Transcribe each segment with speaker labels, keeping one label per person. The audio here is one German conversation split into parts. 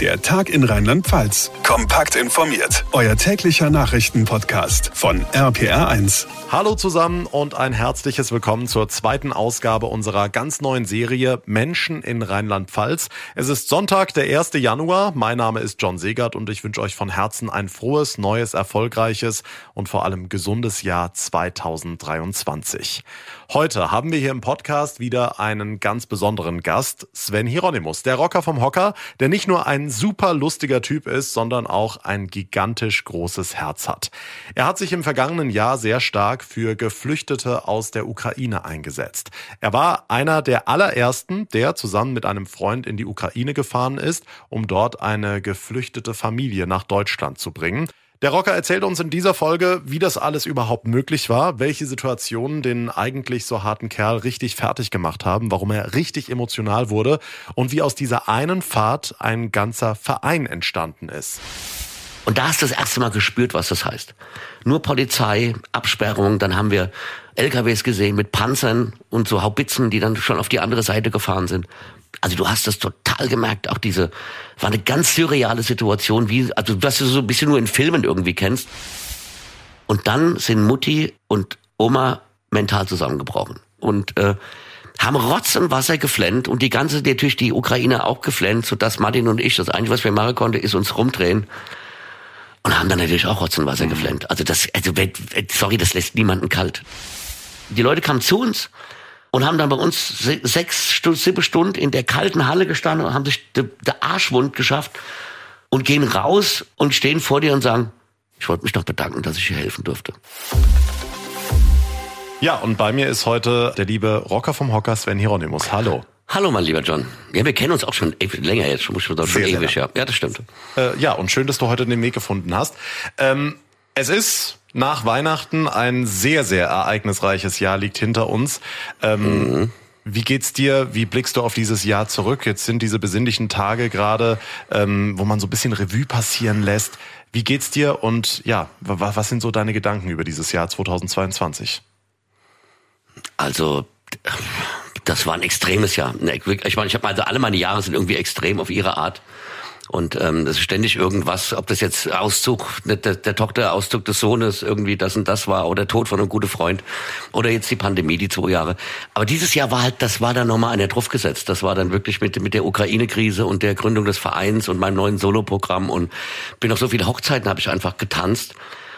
Speaker 1: Der Tag in Rheinland-Pfalz. Kompakt informiert. Euer täglicher Nachrichtenpodcast von RPR1.
Speaker 2: Hallo zusammen und ein herzliches Willkommen zur zweiten Ausgabe unserer ganz neuen Serie Menschen in Rheinland-Pfalz. Es ist Sonntag, der 1. Januar. Mein Name ist John Segert und ich wünsche euch von Herzen ein frohes, neues, erfolgreiches und vor allem gesundes Jahr 2023. Heute haben wir hier im Podcast wieder einen ganz besonderen Gast, Sven Hieronymus, der Rocker vom Hocker, der nicht nur ein super lustiger Typ ist, sondern auch ein gigantisch großes Herz hat. Er hat sich im vergangenen Jahr sehr stark für Geflüchtete aus der Ukraine eingesetzt. Er war einer der allerersten, der zusammen mit einem Freund in die Ukraine gefahren ist, um dort eine geflüchtete Familie nach Deutschland zu bringen. Der Rocker erzählt uns in dieser Folge, wie das alles überhaupt möglich war, welche Situationen den eigentlich so harten Kerl richtig fertig gemacht haben, warum er richtig emotional wurde und wie aus dieser einen Fahrt ein ganzer Verein entstanden ist.
Speaker 3: Und da hast du das erste Mal gespürt, was das heißt. Nur Polizei, Absperrung, dann haben wir LKWs gesehen mit Panzern und so Haubitzen, die dann schon auf die andere Seite gefahren sind. Also du hast das total gemerkt, auch diese, war eine ganz surreale Situation, wie, also was du so ein bisschen nur in Filmen irgendwie kennst. Und dann sind Mutti und Oma mental zusammengebrochen und äh, haben Rotz und Wasser geflennt und die ganze, natürlich die Ukraine auch geflennt, sodass Martin und ich, das Einzige, was wir machen konnten, ist uns rumdrehen und haben dann natürlich auch Rotz und Wasser geflennt. Also das, also sorry, das lässt niemanden kalt. Die Leute kamen zu uns und haben dann bei uns sechs, sieben Stunden in der kalten Halle gestanden und haben sich der Arschwund geschafft und gehen raus und stehen vor dir und sagen, ich wollte mich noch bedanken, dass ich hier helfen durfte.
Speaker 2: Ja, und bei mir ist heute der liebe Rocker vom Hocker Sven Hieronymus. Hallo.
Speaker 3: Hallo, mein lieber John. Ja, wir kennen uns auch schon länger jetzt, schon, schon, schon ewig, ja. Ja, das stimmt.
Speaker 2: Äh, ja, und schön, dass du heute den Weg gefunden hast. Ähm, es ist nach Weihnachten ein sehr, sehr ereignisreiches Jahr liegt hinter uns. Ähm, mhm. Wie geht's dir? Wie blickst du auf dieses Jahr zurück? Jetzt sind diese besinnlichen Tage gerade, ähm, wo man so ein bisschen Revue passieren lässt. Wie geht's dir? Und ja, was sind so deine Gedanken über dieses Jahr 2022?
Speaker 3: Also, das war ein extremes Jahr. Ich meine, ich habe also alle meine Jahre sind irgendwie extrem auf ihre Art. Und ähm, das ist ständig irgendwas, ob das jetzt Auszug der, der Tochter, Auszug des Sohnes, irgendwie das und das war, oder Tod von einem guten Freund, oder jetzt die Pandemie, die zwei Jahre. Aber dieses Jahr war halt, das war dann nochmal einer drauf gesetzt. Das war dann wirklich mit, mit der Ukraine-Krise und der Gründung des Vereins und meinem neuen Soloprogramm und bin auf so viele Hochzeiten habe ich einfach getanzt.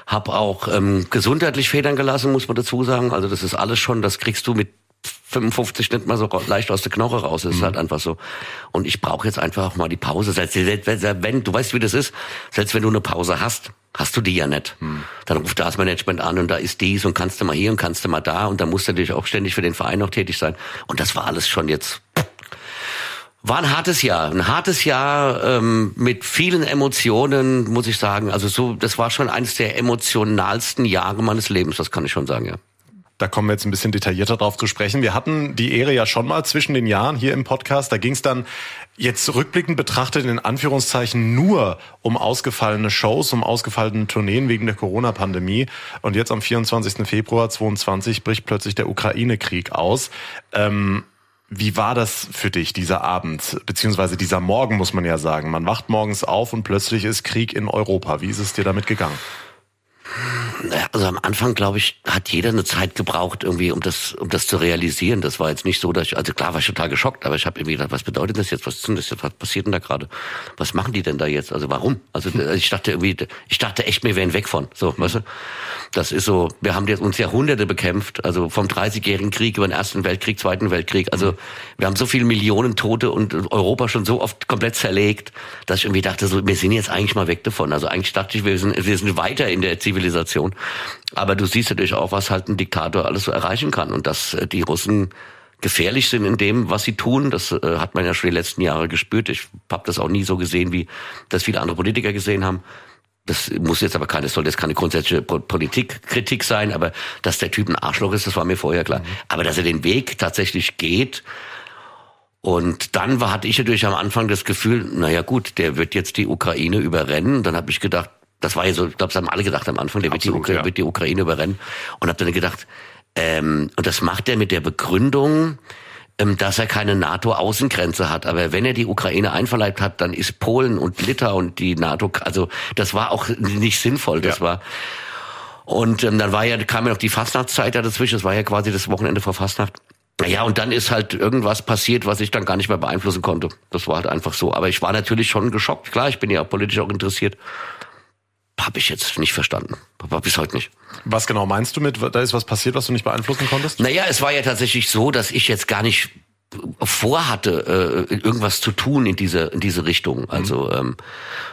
Speaker 3: Hab auch ähm, gesundheitlich Federn gelassen, muss man dazu sagen. Also das ist alles schon, das kriegst du mit 55 nicht mal so leicht aus der Knoche raus. Das ist mhm. halt einfach so. Und ich brauche jetzt einfach auch mal die Pause. Selbst wenn, du weißt, wie das ist, selbst wenn du eine Pause hast, hast du die ja nicht. Mhm. Dann ruft das Management an und da ist dies und kannst du mal hier und kannst du mal da und dann musst du natürlich auch ständig für den Verein noch tätig sein. Und das war alles schon jetzt war ein hartes Jahr, ein hartes Jahr ähm, mit vielen Emotionen, muss ich sagen. Also so, das war schon eines der emotionalsten Jahre meines Lebens, das kann ich schon sagen, ja.
Speaker 2: Da kommen wir jetzt ein bisschen detaillierter drauf zu sprechen. Wir hatten die Ehre ja schon mal zwischen den Jahren hier im Podcast. Da ging es dann jetzt rückblickend betrachtet in Anführungszeichen nur um ausgefallene Shows, um ausgefallene Tourneen wegen der Corona-Pandemie. Und jetzt am 24. Februar 2022 bricht plötzlich der Ukraine-Krieg aus. Ähm, wie war das für dich, dieser Abend, beziehungsweise dieser Morgen, muss man ja sagen? Man wacht morgens auf und plötzlich ist Krieg in Europa. Wie ist es dir damit gegangen?
Speaker 3: Also am Anfang, glaube ich, hat jeder eine Zeit gebraucht, irgendwie, um das, um das zu realisieren. Das war jetzt nicht so, dass ich, also klar war ich total geschockt, aber ich habe irgendwie gedacht, was bedeutet das jetzt? Was ist denn das jetzt? Was passiert denn da gerade? Was machen die denn da jetzt? Also warum? Also ich dachte irgendwie, ich dachte echt, wir wären weg von. So, weißt du? Das ist so, wir haben jetzt uns Jahrhunderte bekämpft, also vom 30-jährigen Krieg über den Ersten Weltkrieg, Zweiten Weltkrieg. Also wir haben so viele Millionen Tote und Europa schon so oft komplett zerlegt, dass ich irgendwie dachte, so, wir sind jetzt eigentlich mal weg davon. Also eigentlich dachte ich, wir sind, wir sind weiter in der Zivilisation. Aber du siehst natürlich auch, was halt ein Diktator alles so erreichen kann und dass äh, die Russen gefährlich sind in dem, was sie tun. Das äh, hat man ja schon die letzten Jahre gespürt. Ich habe das auch nie so gesehen, wie das viele andere Politiker gesehen haben. Das muss jetzt aber keine, soll jetzt keine grundsätzliche Politikkritik sein, aber dass der Typ ein Arschloch ist, das war mir vorher klar. Mhm. Aber dass er den Weg tatsächlich geht, und dann war, hatte ich natürlich am Anfang das Gefühl, naja gut, der wird jetzt die Ukraine überrennen. Dann habe ich gedacht, das war ja so, ich glaube, das haben alle gedacht am Anfang, der Absolut, wird, die ja. wird, die Ukraine überrennen. Und habe dann gedacht, ähm, und das macht er mit der Begründung, ähm, dass er keine NATO-Außengrenze hat. Aber wenn er die Ukraine einverleibt hat, dann ist Polen und Litauen die NATO, also das war auch nicht sinnvoll. Das ja. war und ähm, dann war ja, kam ja noch die Fastnachtszeit da dazwischen, das war ja quasi das Wochenende vor Fastnacht. Ja, und dann ist halt irgendwas passiert, was ich dann gar nicht mehr beeinflussen konnte. Das war halt einfach so. Aber ich war natürlich schon geschockt. Klar, ich bin ja politisch auch interessiert. Habe ich jetzt nicht verstanden. Aber bis heute nicht.
Speaker 2: Was genau meinst du mit, da ist was passiert, was du nicht beeinflussen konntest?
Speaker 3: Naja, es war ja tatsächlich so, dass ich jetzt gar nicht vorhatte, äh, irgendwas zu tun in diese in diese Richtung. Mhm. Also ähm,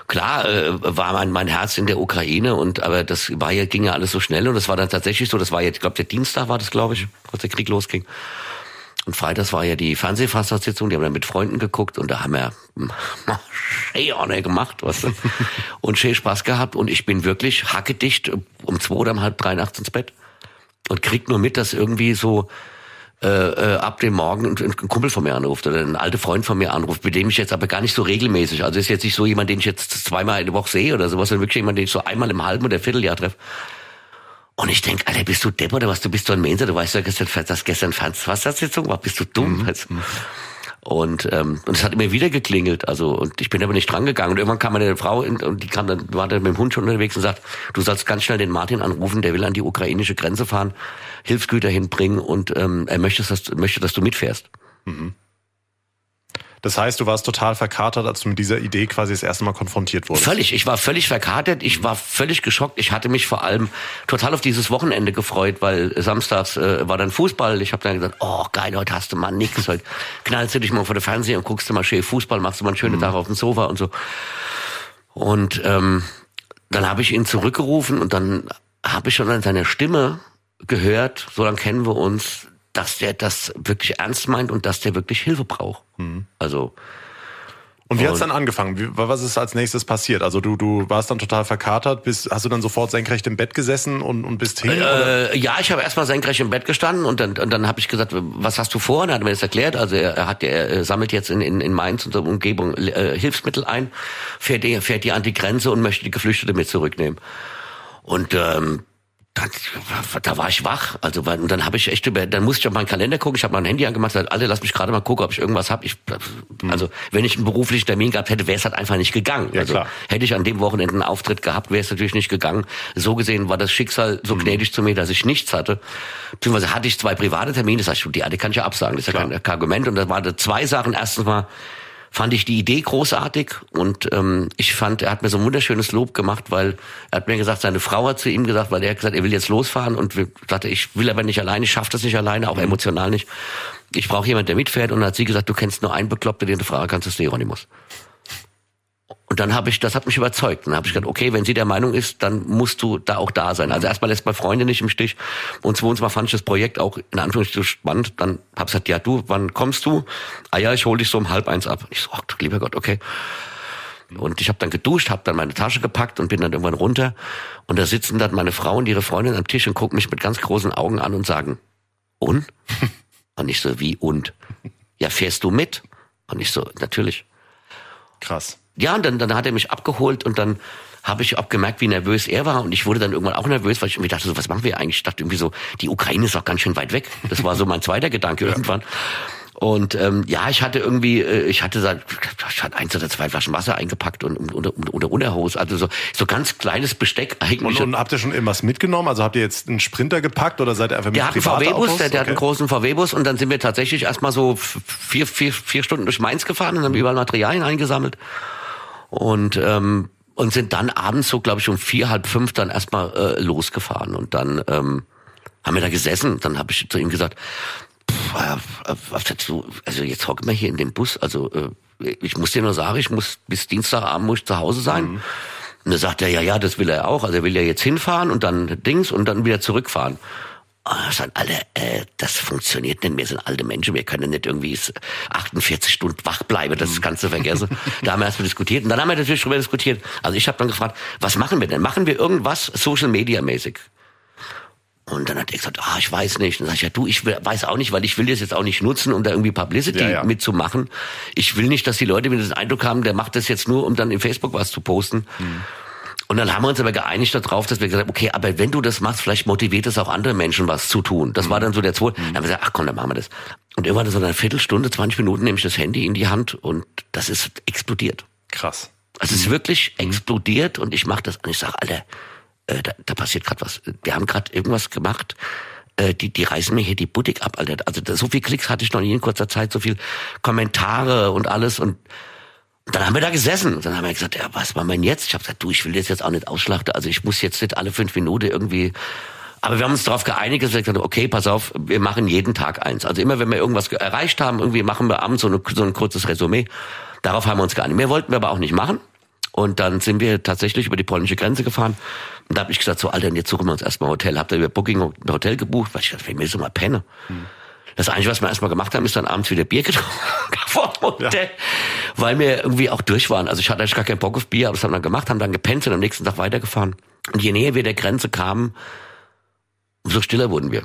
Speaker 3: klar äh, war mein mein Herz in der Ukraine und aber das war ja ging ja alles so schnell und das war dann tatsächlich so. Das war jetzt, ich glaube, der Dienstag war das, glaube ich, als der Krieg losging. Und freitags war ja die Fernsehfassationssitzung, die haben dann mit Freunden geguckt und da haben wir schön gemacht, was weißt du? und schön Spaß gehabt und ich bin wirklich hackedicht um zwei oder um halb drei nachts ins Bett und krieg nur mit, dass irgendwie so äh, äh, ab dem Morgen ein, ein Kumpel von mir anruft oder ein alter Freund von mir anruft, mit dem ich jetzt aber gar nicht so regelmäßig, also ist jetzt nicht so jemand, den ich jetzt zweimal in der Woche sehe oder sowas, sondern wirklich jemand, den ich so einmal im halben oder Vierteljahr treffe. Und ich denk, Alter, bist du Depp oder was? Du bist so ein Mensa, du weißt ja, gestern, dass gestern Wassersitzung war, bist du dumm? Mhm. Also, und ähm, und es hat immer wieder geklingelt, also und ich bin aber nicht dran gegangen. Und irgendwann kam meine Frau in, und die kam dann war dann mit dem Hund schon unterwegs und sagt, du sollst ganz schnell den Martin anrufen, der will an die ukrainische Grenze fahren, Hilfsgüter hinbringen und ähm, er möchte, dass möchte, dass du mitfährst. Mhm.
Speaker 2: Das heißt, du warst total verkatert, als du mit dieser Idee quasi das erste Mal konfrontiert wurdest.
Speaker 3: Völlig. Ich war völlig verkatert. Ich war völlig geschockt. Ich hatte mich vor allem total auf dieses Wochenende gefreut, weil samstags äh, war dann Fußball. Ich habe dann gesagt, oh geil, heute hast du mal nix. Heute knallst du dich mal vor der Fernseher und guckst du mal schön Fußball, machst du mal einen schönen mhm. Tag auf dem Sofa und so. Und ähm, dann habe ich ihn zurückgerufen und dann habe ich schon an seiner Stimme gehört, so lange kennen wir uns, dass der das wirklich ernst meint und dass der wirklich Hilfe braucht. Mhm. Also
Speaker 2: und wie hat's dann angefangen? Wie, was ist als nächstes passiert? Also du, du warst dann total verkatert, bist, hast du dann sofort senkrecht im Bett gesessen und, und bist hin?
Speaker 3: Äh, ja, ich habe erstmal senkrecht im Bett gestanden und dann, und dann habe ich gesagt, was hast du vor? Und er hat mir das erklärt. Also er, er hat, er sammelt jetzt in, in, in Mainz und der Umgebung äh, Hilfsmittel ein, fährt die, fährt die an die Grenze und möchte die Geflüchtete mit zurücknehmen. Und ähm, dann, da war ich wach. Also und dann habe ich echt über, dann musste ich auf meinen Kalender gucken. Ich habe mein Handy angemacht, gesagt, alle, lass mich gerade mal gucken, ob ich irgendwas habe. Ich, also wenn ich einen beruflichen Termin gehabt hätte, wäre es halt einfach nicht gegangen. Ja, also klar. hätte ich an dem Wochenende einen Auftritt gehabt, wäre es natürlich nicht gegangen. So gesehen war das Schicksal so mhm. gnädig zu mir, dass ich nichts hatte. Beziehungsweise hatte ich zwei private Termine, das heißt, die eine kann ich ja absagen, das ist ja kein, kein Argument. Und da waren zwei Sachen. Erstens mal fand ich die Idee großartig und ähm, ich fand, er hat mir so ein wunderschönes Lob gemacht, weil er hat mir gesagt, seine Frau hat zu ihm gesagt, weil er hat gesagt, er will jetzt losfahren und sagte, ich will aber nicht alleine, ich schaffe das nicht alleine, auch mhm. emotional nicht. Ich brauche jemand, der mitfährt und dann hat sie gesagt, du kennst nur einen Bekloppter, den du fragen kannst, das ist Hieronymus. Und dann habe ich, das hat mich überzeugt. Dann habe ich gesagt, okay, wenn sie der Meinung ist, dann musst du da auch da sein. Also erstmal lässt man Freunde nicht im Stich. Und zweitens mal fand ich das Projekt auch in Anführungsstrichen spannend. Dann habe ich gesagt, ja du, wann kommst du? Ah ja, ich hole dich so um halb eins ab. Ich so, oh, lieber Gott, okay. Und ich habe dann geduscht, habe dann meine Tasche gepackt und bin dann irgendwann runter. Und da sitzen dann meine Frau und ihre Freundin am Tisch und gucken mich mit ganz großen Augen an und sagen, und? und ich so, wie und? Ja, fährst du mit? Und ich so, natürlich.
Speaker 2: Krass
Speaker 3: ja, und dann, dann hat er mich abgeholt und dann habe ich auch gemerkt, wie nervös er war. Und ich wurde dann irgendwann auch nervös, weil ich irgendwie dachte, so, was machen wir eigentlich? Ich dachte irgendwie so, die Ukraine ist doch ganz schön weit weg. Das war so mein zweiter Gedanke irgendwann. Und ähm, ja, ich hatte irgendwie, äh, ich hatte da, ich hatte eins oder zwei Flaschen Wasser eingepackt und unter, unter Unterhose, also so so ganz kleines Besteck eigentlich.
Speaker 2: Und, und habt ihr schon irgendwas mitgenommen? Also habt ihr jetzt einen Sprinter gepackt oder seid ihr einfach mit
Speaker 3: Der hat einen VW-Bus, der, der okay. hat einen großen VW-Bus und dann sind wir tatsächlich erstmal so vier, vier, vier Stunden durch Mainz gefahren und haben überall Materialien eingesammelt und ähm, und sind dann abends so, glaube ich, um vier, halb fünf dann erstmal äh, losgefahren und dann ähm, haben wir da gesessen. Dann habe ich zu ihm gesagt, pff, äh, äh, also jetzt hocken wir hier in dem Bus, also äh, ich muss dir nur sagen, ich muss bis Dienstagabend muss ich zu Hause sein. Mhm. Und da sagt er, ja, ja, das will er auch. Also er will ja jetzt hinfahren und dann Dings und dann wieder zurückfahren. Oh, sagen alle, äh, das funktioniert nicht. Wir sind alte Menschen, wir können nicht irgendwie 48 Stunden wach bleiben, das kannst du vergessen. da haben wir erstmal diskutiert und dann haben wir natürlich darüber diskutiert. Also ich habe dann gefragt, was machen wir denn? Machen wir irgendwas Social Media mäßig? Und dann hat er gesagt, ah, ich weiß nicht. Und dann sag ich, ja du, ich will, weiß auch nicht, weil ich will das jetzt auch nicht nutzen, um da irgendwie Publicity ja, ja. mitzumachen. Ich will nicht, dass die Leute wieder den Eindruck haben, der macht das jetzt nur, um dann in Facebook was zu posten. Mhm. Und dann haben wir uns aber geeinigt darauf, dass wir gesagt haben, okay, aber wenn du das machst, vielleicht motiviert es auch andere Menschen, was zu tun. Das mhm. war dann so der zweite. Mhm. Dann haben wir gesagt, ach komm, dann machen wir das. Und irgendwann so eine Viertelstunde, 20 Minuten nehme ich das Handy in die Hand und das ist explodiert.
Speaker 2: Krass.
Speaker 3: Also es ist wirklich explodiert und ich mache das und ich sage, Alter, äh, da, da passiert gerade was. Wir haben gerade irgendwas gemacht. Äh, die, die reißen mir hier die Boutique ab, Alter. Also so viel Klicks hatte ich noch nie in kurzer Zeit, so viel Kommentare und alles und dann haben wir da gesessen. Dann haben wir gesagt, ja, was machen wir denn jetzt? Ich habe gesagt, du, ich will das jetzt auch nicht ausschlachten. Also ich muss jetzt nicht alle fünf Minuten irgendwie. Aber wir haben uns darauf geeinigt, dass wir gesagt haben, okay, pass auf, wir machen jeden Tag eins. Also immer, wenn wir irgendwas erreicht haben, irgendwie machen wir abends so, eine, so ein kurzes Resümee. Darauf haben wir uns geeinigt. Mehr wollten wir aber auch nicht machen. Und dann sind wir tatsächlich über die polnische Grenze gefahren. Und da habe ich gesagt, so Alter, jetzt suchen wir uns erstmal ein Hotel. Habt ihr über Booking ein Hotel gebucht? Weil ich dachte, wir müssen mal pennen. Hm. Das Einzige, was wir erstmal gemacht haben, ist dann abends wieder Bier getrunken ja. weil wir irgendwie auch durch waren. Also ich hatte eigentlich gar keinen Bock auf Bier, aber das haben wir dann gemacht, haben dann gepennt und am nächsten Tag weitergefahren. Und je näher wir der Grenze kamen, umso stiller wurden wir.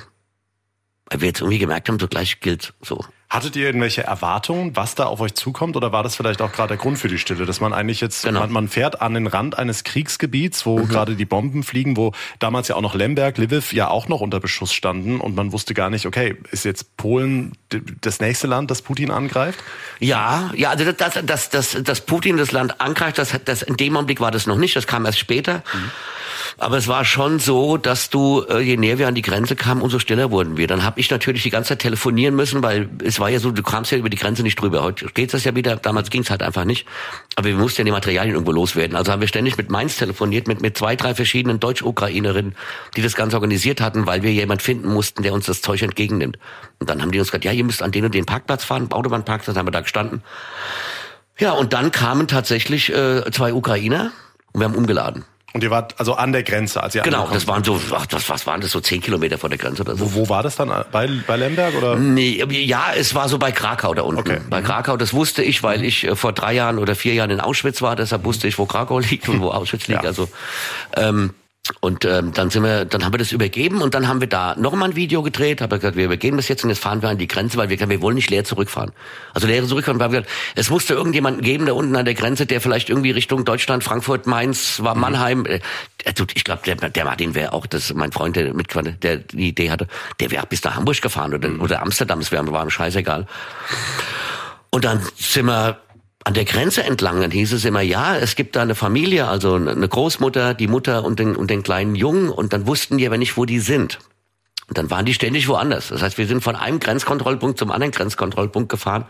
Speaker 3: Weil wir jetzt irgendwie gemerkt haben, so gleich gilt so.
Speaker 2: Hattet ihr irgendwelche Erwartungen, was da auf euch zukommt? Oder war das vielleicht auch gerade der Grund für die Stille, dass man eigentlich jetzt, genau. man, man, fährt an den Rand eines Kriegsgebiets, wo mhm. gerade die Bomben fliegen, wo damals ja auch noch Lemberg, Lviv ja auch noch unter Beschuss standen und man wusste gar nicht, okay, ist jetzt Polen das nächste Land, das Putin angreift?
Speaker 3: Ja, ja, also dass, dass, dass, dass Putin das Land angreift, das, das, in dem Augenblick war das noch nicht, das kam erst später. Mhm. Aber es war schon so, dass du, äh, je näher wir an die Grenze kamen, umso stiller wurden wir. Dann habe ich natürlich die ganze Zeit telefonieren müssen, weil es war ja so, du kamst ja über die Grenze nicht drüber. Heute geht das ja wieder, damals ging es halt einfach nicht. Aber wir mussten ja die Materialien irgendwo loswerden. Also haben wir ständig mit Mainz telefoniert, mit, mit zwei, drei verschiedenen Deutsch-Ukrainerinnen, die das Ganze organisiert hatten, weil wir jemand finden mussten, der uns das Zeug entgegennimmt. Und dann haben die uns gesagt, ja, ihr müsst an den und den Parkplatz fahren, Autobahnparkplatz, haben wir da gestanden. Ja, und dann kamen tatsächlich äh, zwei Ukrainer und wir haben umgeladen.
Speaker 2: Und ihr wart also an der Grenze, als ihr
Speaker 3: Genau, das waren so, ach, das, was waren das, so zehn Kilometer vor der Grenze oder so.
Speaker 2: Wo, wo war das dann? Bei, bei Lemberg oder?
Speaker 3: Nee, ja, es war so bei Krakau da unten. Okay. Bei mhm. Krakau, das wusste ich, weil ich äh, vor drei Jahren oder vier Jahren in Auschwitz war, deshalb wusste ich, wo Krakau liegt und wo Auschwitz liegt. Ja. Also ähm, und ähm, dann sind wir, dann haben wir das übergeben und dann haben wir da noch mal ein Video gedreht, habe gesagt, wir übergeben das jetzt und jetzt fahren wir an die Grenze, weil wir, wir wollen nicht leer zurückfahren. Also leer zurückfahren, weil wir gesagt, es musste irgendjemanden geben da unten an der Grenze, der vielleicht irgendwie Richtung Deutschland, Frankfurt, Mainz, war mhm. Mannheim. Äh, ich glaube, der, der Martin wäre auch, das mein Freund, der mit der die Idee hatte, der wäre auch bis nach Hamburg gefahren oder, mhm. oder Amsterdam, das wäre war ihm scheißegal. Und dann sind wir an der Grenze entlang, dann hieß es immer, ja, es gibt da eine Familie, also eine Großmutter, die Mutter und den, und den kleinen Jungen und dann wussten die aber nicht, wo die sind. Und dann waren die ständig woanders. Das heißt, wir sind von einem Grenzkontrollpunkt zum anderen Grenzkontrollpunkt gefahren.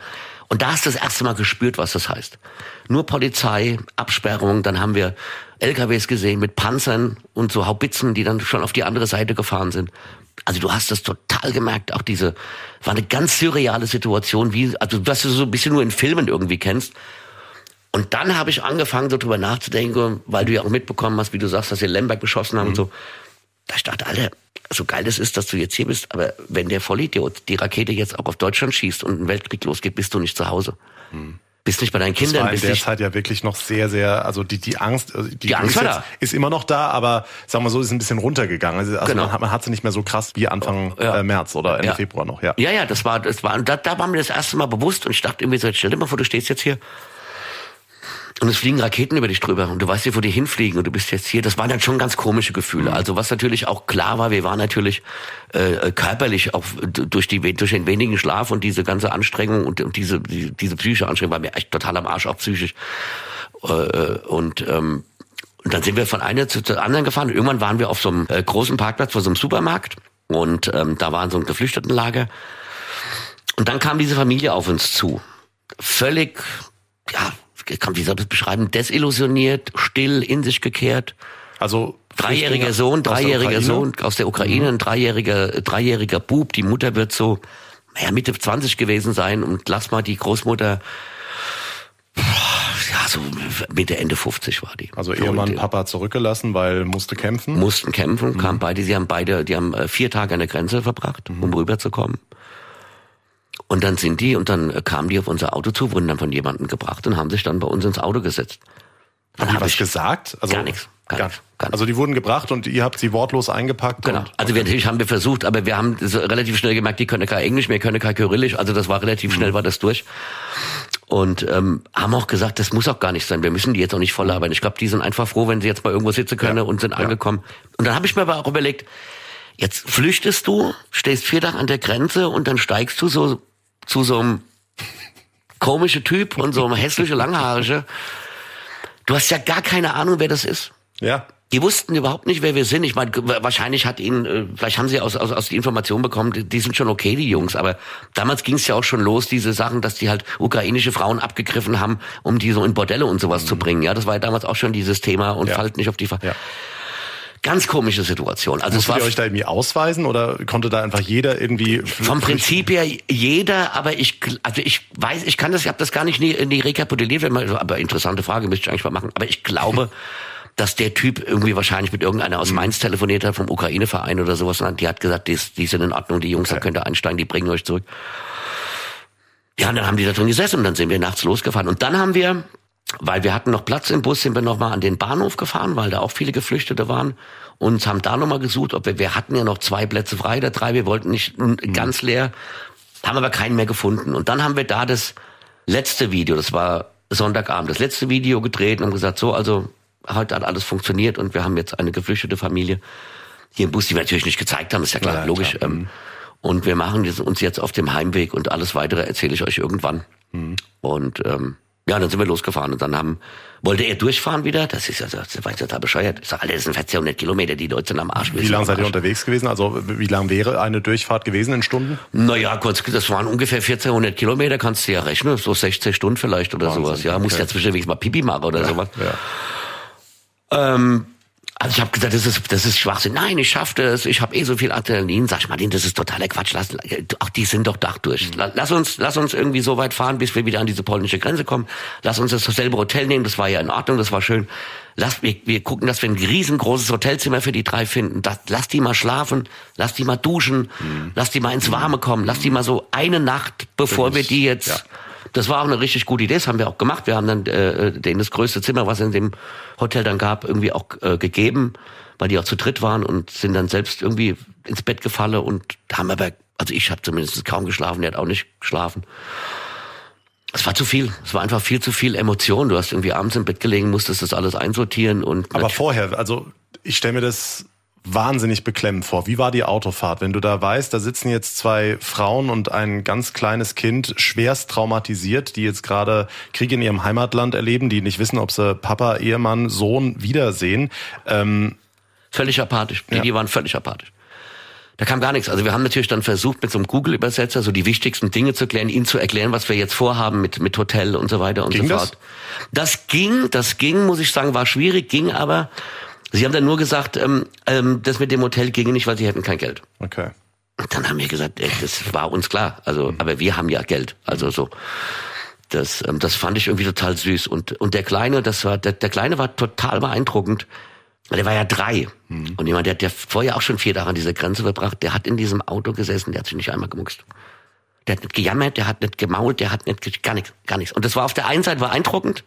Speaker 3: Und da hast du das erste Mal gespürt, was das heißt. Nur Polizei, Absperrung, dann haben wir LKWs gesehen mit Panzern und so Haubitzen, die dann schon auf die andere Seite gefahren sind. Also du hast das total gemerkt, auch diese, war eine ganz surreale Situation, wie, also was du so ein bisschen nur in Filmen irgendwie kennst. Und dann habe ich angefangen, so drüber nachzudenken, weil du ja auch mitbekommen hast, wie du sagst, dass sie Lemberg beschossen haben mhm. und so. Da ich dachte, Alter, so geil das ist, dass du jetzt hier bist, aber wenn der Vollidiot die Rakete jetzt auch auf Deutschland schießt und ein Weltkrieg losgeht, bist du nicht zu Hause. Mhm bist nicht bei deinen Kindern. Das
Speaker 2: war in der Zeit ja wirklich noch sehr, sehr, also die, die Angst, also die,
Speaker 3: die Angst
Speaker 2: ist,
Speaker 3: jetzt,
Speaker 2: ist immer noch da, aber sagen wir so, ist ein bisschen runtergegangen. Also, also genau. man, hat, man hat sie nicht mehr so krass wie Anfang ja. äh, März oder Ende
Speaker 3: ja.
Speaker 2: Februar noch, ja.
Speaker 3: Ja, ja, das war, das war, und da, da war mir das erste Mal bewusst und ich dachte irgendwie so, stell dir mal vor, du stehst jetzt hier und es fliegen Raketen über dich drüber und du weißt nicht, wo die hinfliegen und du bist jetzt hier. Das waren dann schon ganz komische Gefühle. Mhm. Also was natürlich auch klar war, wir waren natürlich äh, körperlich auch durch, die, durch den wenigen Schlaf und diese ganze Anstrengung und, und diese, die, diese psychische Anstrengung war mir echt total am Arsch, auch psychisch. Äh, und ähm, und dann sind wir von einer zu, zur anderen gefahren. Und irgendwann waren wir auf so einem äh, großen Parkplatz vor so einem Supermarkt und ähm, da war so ein Geflüchtetenlager. Und dann kam diese Familie auf uns zu. Völlig, ja, wie soll ich das beschreiben, desillusioniert, still, in sich gekehrt.
Speaker 2: Also
Speaker 3: dreijähriger Sohn, dreijähriger Sohn aus der Ukraine, mhm. ein dreijähriger, dreijähriger Bub. Die Mutter wird so, naja, Mitte 20 gewesen sein und lass mal die Großmutter, ja, so Mitte, Ende 50 war die.
Speaker 2: Also Ehemann, Papa zurückgelassen, weil musste kämpfen?
Speaker 3: Mussten kämpfen, mhm. kamen beide, sie haben beide, die haben äh, vier Tage an der Grenze verbracht, mhm. um rüberzukommen. Und dann sind die, und dann kamen die auf unser Auto zu, wurden dann von jemandem gebracht und haben sich dann bei uns ins Auto gesetzt.
Speaker 2: Dann haben die was gesagt?
Speaker 3: Also, gar nichts. Gar, gar,
Speaker 2: gar Also die wurden gebracht und ihr habt sie wortlos eingepackt?
Speaker 3: Genau. also wir, natürlich haben wir versucht, aber wir haben so relativ schnell gemerkt, die können kein Englisch mehr, können kein Kyrillisch. Also das war relativ schnell, mhm. war das durch. Und ähm, haben auch gesagt, das muss auch gar nicht sein. Wir müssen die jetzt auch nicht voll arbeiten. Ich glaube, die sind einfach froh, wenn sie jetzt mal irgendwo sitzen können ja. und sind ja. angekommen. Und dann habe ich mir aber auch überlegt, jetzt flüchtest du, stehst vier Tage an der Grenze und dann steigst du so zu so einem komischen Typ und so einem hässlichen Langhaarige. Du hast ja gar keine Ahnung, wer das ist.
Speaker 2: Ja.
Speaker 3: Die wussten überhaupt nicht, wer wir sind. Ich meine, wahrscheinlich hat ihnen, äh, vielleicht haben sie aus, aus, aus die Information bekommen, die sind schon okay, die Jungs. Aber damals ging es ja auch schon los, diese Sachen, dass die halt ukrainische Frauen abgegriffen haben, um die so in Bordelle und sowas mhm. zu bringen. Ja, das war ja damals auch schon dieses Thema und ja. fallt nicht auf die Ver ja. Ganz komische Situation.
Speaker 2: Also Musstet es war ihr euch da irgendwie ausweisen oder konnte da einfach jeder irgendwie
Speaker 3: vom Prinzip her jeder, aber ich also ich weiß, ich kann das, ich habe das gar nicht nie, nie rekapituliert, aber interessante Frage müsste ich eigentlich mal machen. Aber ich glaube dass der Typ irgendwie wahrscheinlich mit irgendeiner aus mhm. Mainz telefoniert hat, vom Ukraine-Verein oder sowas. Und die hat gesagt, die, die sind in Ordnung, die Jungs, okay. da könnt ihr einsteigen, die bringen euch zurück. Ja, und dann haben die da drin gesessen und dann sind wir nachts losgefahren. Und dann haben wir, weil wir hatten noch Platz im Bus, sind wir nochmal an den Bahnhof gefahren, weil da auch viele Geflüchtete waren und haben da nochmal gesucht, ob wir, wir hatten ja noch zwei Plätze frei, der drei, wir wollten nicht mhm. ganz leer, haben aber keinen mehr gefunden. Und dann haben wir da das letzte Video, das war Sonntagabend, das letzte Video gedreht und haben gesagt, so, also heute hat alles funktioniert und wir haben jetzt eine geflüchtete Familie hier im Bus, die wir natürlich nicht gezeigt haben, ist ja klar, ja, logisch. Klar. Ähm, und wir machen uns jetzt auf dem Heimweg und alles weitere erzähle ich euch irgendwann. Mhm. Und ähm, ja, dann sind wir losgefahren und dann haben, wollte er durchfahren wieder. Das ist ja, das war total bescheuert. Ich sag, Alter, das sind 1400 Kilometer, die Leute sind am Arsch.
Speaker 2: Wie lange seid ihr unterwegs gewesen? Also, wie lang wäre eine Durchfahrt gewesen in Stunden?
Speaker 3: Naja, kurz, das waren ungefähr 1400 Kilometer, kannst du ja rechnen. So 16 Stunden vielleicht oder Wahnsinn, sowas. Ja, okay. musst ja zwischendurch mal Pipi machen oder ja, sowas. Ja. Ähm, also ich habe gesagt, das ist, das ist Schwachsinn. Nein, ich schaff das. Ich habe eh so viel Adrenalin. Sag ich mal, das ist totaler Quatsch. Lass, ach, die sind doch Dach durch. Lass uns, lass uns irgendwie so weit fahren, bis wir wieder an diese polnische Grenze kommen. Lass uns das selbe Hotel nehmen. Das war ja in Ordnung. Das war schön. Lass, wir, wir gucken, dass wir ein riesengroßes Hotelzimmer für die drei finden. Das, lass die mal schlafen. Lass die mal duschen. Mhm. Lass die mal ins Warme kommen. Lass die mal so eine Nacht, bevor wir die jetzt, ja das war auch eine richtig gute Idee, das haben wir auch gemacht. Wir haben dann äh, denen das größte Zimmer, was es in dem Hotel dann gab, irgendwie auch äh, gegeben, weil die auch zu dritt waren und sind dann selbst irgendwie ins Bett gefallen und haben aber, also ich habe zumindest kaum geschlafen, der hat auch nicht geschlafen. Es war zu viel. Es war einfach viel zu viel Emotion. Du hast irgendwie abends im Bett gelegen, musstest das alles einsortieren und.
Speaker 2: Aber vorher, also ich stelle mir das wahnsinnig beklemmend vor. Wie war die Autofahrt? Wenn du da weißt, da sitzen jetzt zwei Frauen und ein ganz kleines Kind, schwerst traumatisiert, die jetzt gerade Krieg in ihrem Heimatland erleben, die nicht wissen, ob sie Papa, Ehemann, Sohn wiedersehen. Ähm,
Speaker 3: völlig apathisch. Die, ja. die waren völlig apathisch. Da kam gar nichts. Also wir haben natürlich dann versucht, mit so einem Google-Übersetzer so die wichtigsten Dinge zu klären, ihnen zu erklären, was wir jetzt vorhaben mit, mit Hotel und so weiter und ging so fort. Das? das ging, das ging, muss ich sagen, war schwierig, ging aber Sie haben dann nur gesagt, ähm, ähm, das mit dem Hotel ginge nicht, weil sie hätten kein Geld.
Speaker 2: Okay.
Speaker 3: Und dann haben wir gesagt, ey, das war uns klar. Also, mhm. aber wir haben ja Geld. Also so. Das, ähm, das fand ich irgendwie total süß. Und, und der Kleine, das war, der, der Kleine war total beeindruckend. Der war ja drei. Mhm. Und jemand, der hat ja vorher auch schon vier Tage an dieser Grenze verbracht, der hat in diesem Auto gesessen, der hat sich nicht einmal gemuckst. Der hat nicht gejammert, der hat nicht gemault, der hat nicht, gar nichts, gar nichts. Und das war auf der einen Seite beeindruckend,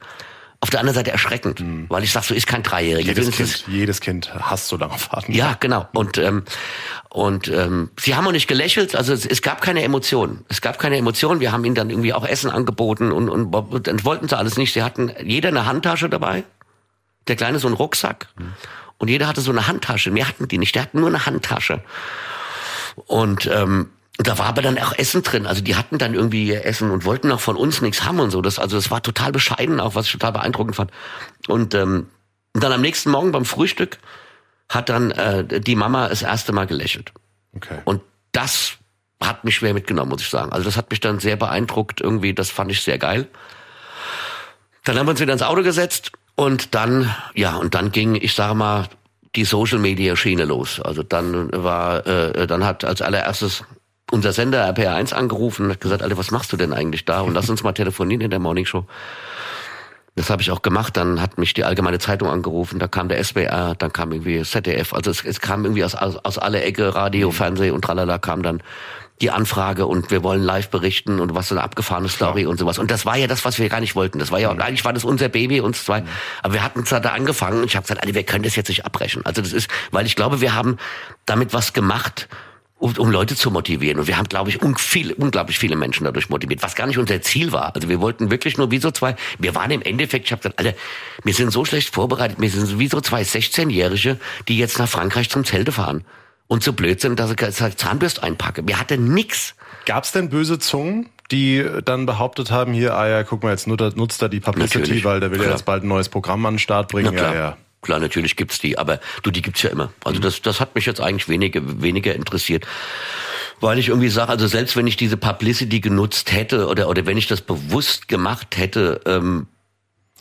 Speaker 3: auf der anderen Seite erschreckend, mhm. weil ich sag, so ist kein Dreijähriger.
Speaker 2: Jedes kind, jedes kind hasst so lange Fahrten.
Speaker 3: Ja, genau. Und ähm, und ähm, sie haben auch nicht gelächelt, also es, es gab keine Emotionen. Es gab keine Emotionen. Wir haben ihnen dann irgendwie auch Essen angeboten und, und, und, und wollten sie alles nicht. Sie hatten jeder eine Handtasche dabei, der Kleine so einen Rucksack mhm. und jeder hatte so eine Handtasche. Mehr hatten die nicht, der hatten nur eine Handtasche. Und ähm, und da war aber dann auch Essen drin. Also die hatten dann irgendwie ihr Essen und wollten auch von uns nichts haben und so. Das, also das war total bescheiden, auch was ich total beeindruckend fand. Und, ähm, und dann am nächsten Morgen beim Frühstück hat dann äh, die Mama das erste Mal gelächelt. Okay. Und das hat mich schwer mitgenommen, muss ich sagen. Also das hat mich dann sehr beeindruckt irgendwie. Das fand ich sehr geil. Dann haben wir uns wieder ins Auto gesetzt und dann, ja, und dann ging, ich sage mal, die Social Media Schiene los. Also dann war, äh, dann hat als allererstes unser Sender RPR1 angerufen und hat gesagt, Alter, was machst du denn eigentlich da? Und lass uns mal telefonieren in der Morningshow. Das habe ich auch gemacht. Dann hat mich die Allgemeine Zeitung angerufen, da kam der SBR, dann kam irgendwie ZDF. Also es, es kam irgendwie aus, aus, aus aller Ecke, Radio, mhm. Fernsehen und tralala kam dann die Anfrage und wir wollen live berichten und was so eine abgefahrene Story Klar. und sowas. Und das war ja das, was wir gar nicht wollten. Das war ja, mhm. eigentlich war das unser Baby, uns zwei. Mhm. Aber wir hatten zwar da angefangen und ich habe gesagt, Alter, wir können das jetzt nicht abbrechen. Also das ist, weil ich glaube, wir haben damit was gemacht, um, um Leute zu motivieren. Und wir haben, glaube ich, un viel, unglaublich viele Menschen dadurch motiviert, was gar nicht unser Ziel war. Also wir wollten wirklich nur wie so zwei, wir waren im Endeffekt, ich habe gesagt, Alter, wir sind so schlecht vorbereitet, wir sind wie so zwei 16-Jährige, die jetzt nach Frankreich zum Zelte fahren. Und so blöd sind, dass ich Zahnbürste einpacke. Wir hatten nix.
Speaker 2: Gab's denn böse Zungen, die dann behauptet haben, hier, ah ja, guck mal, jetzt nutzt er die Publicity, natürlich. weil der will Klar. ja jetzt bald ein neues Programm an den Start bringen.
Speaker 3: Ja,
Speaker 2: ja.
Speaker 3: Klar, natürlich gibt's die, aber du, die gibt's ja immer. Also mhm. das, das hat mich jetzt eigentlich weniger, weniger interessiert. Weil ich irgendwie sage, also selbst wenn ich diese Publicity genutzt hätte oder, oder wenn ich das bewusst gemacht hätte, ähm,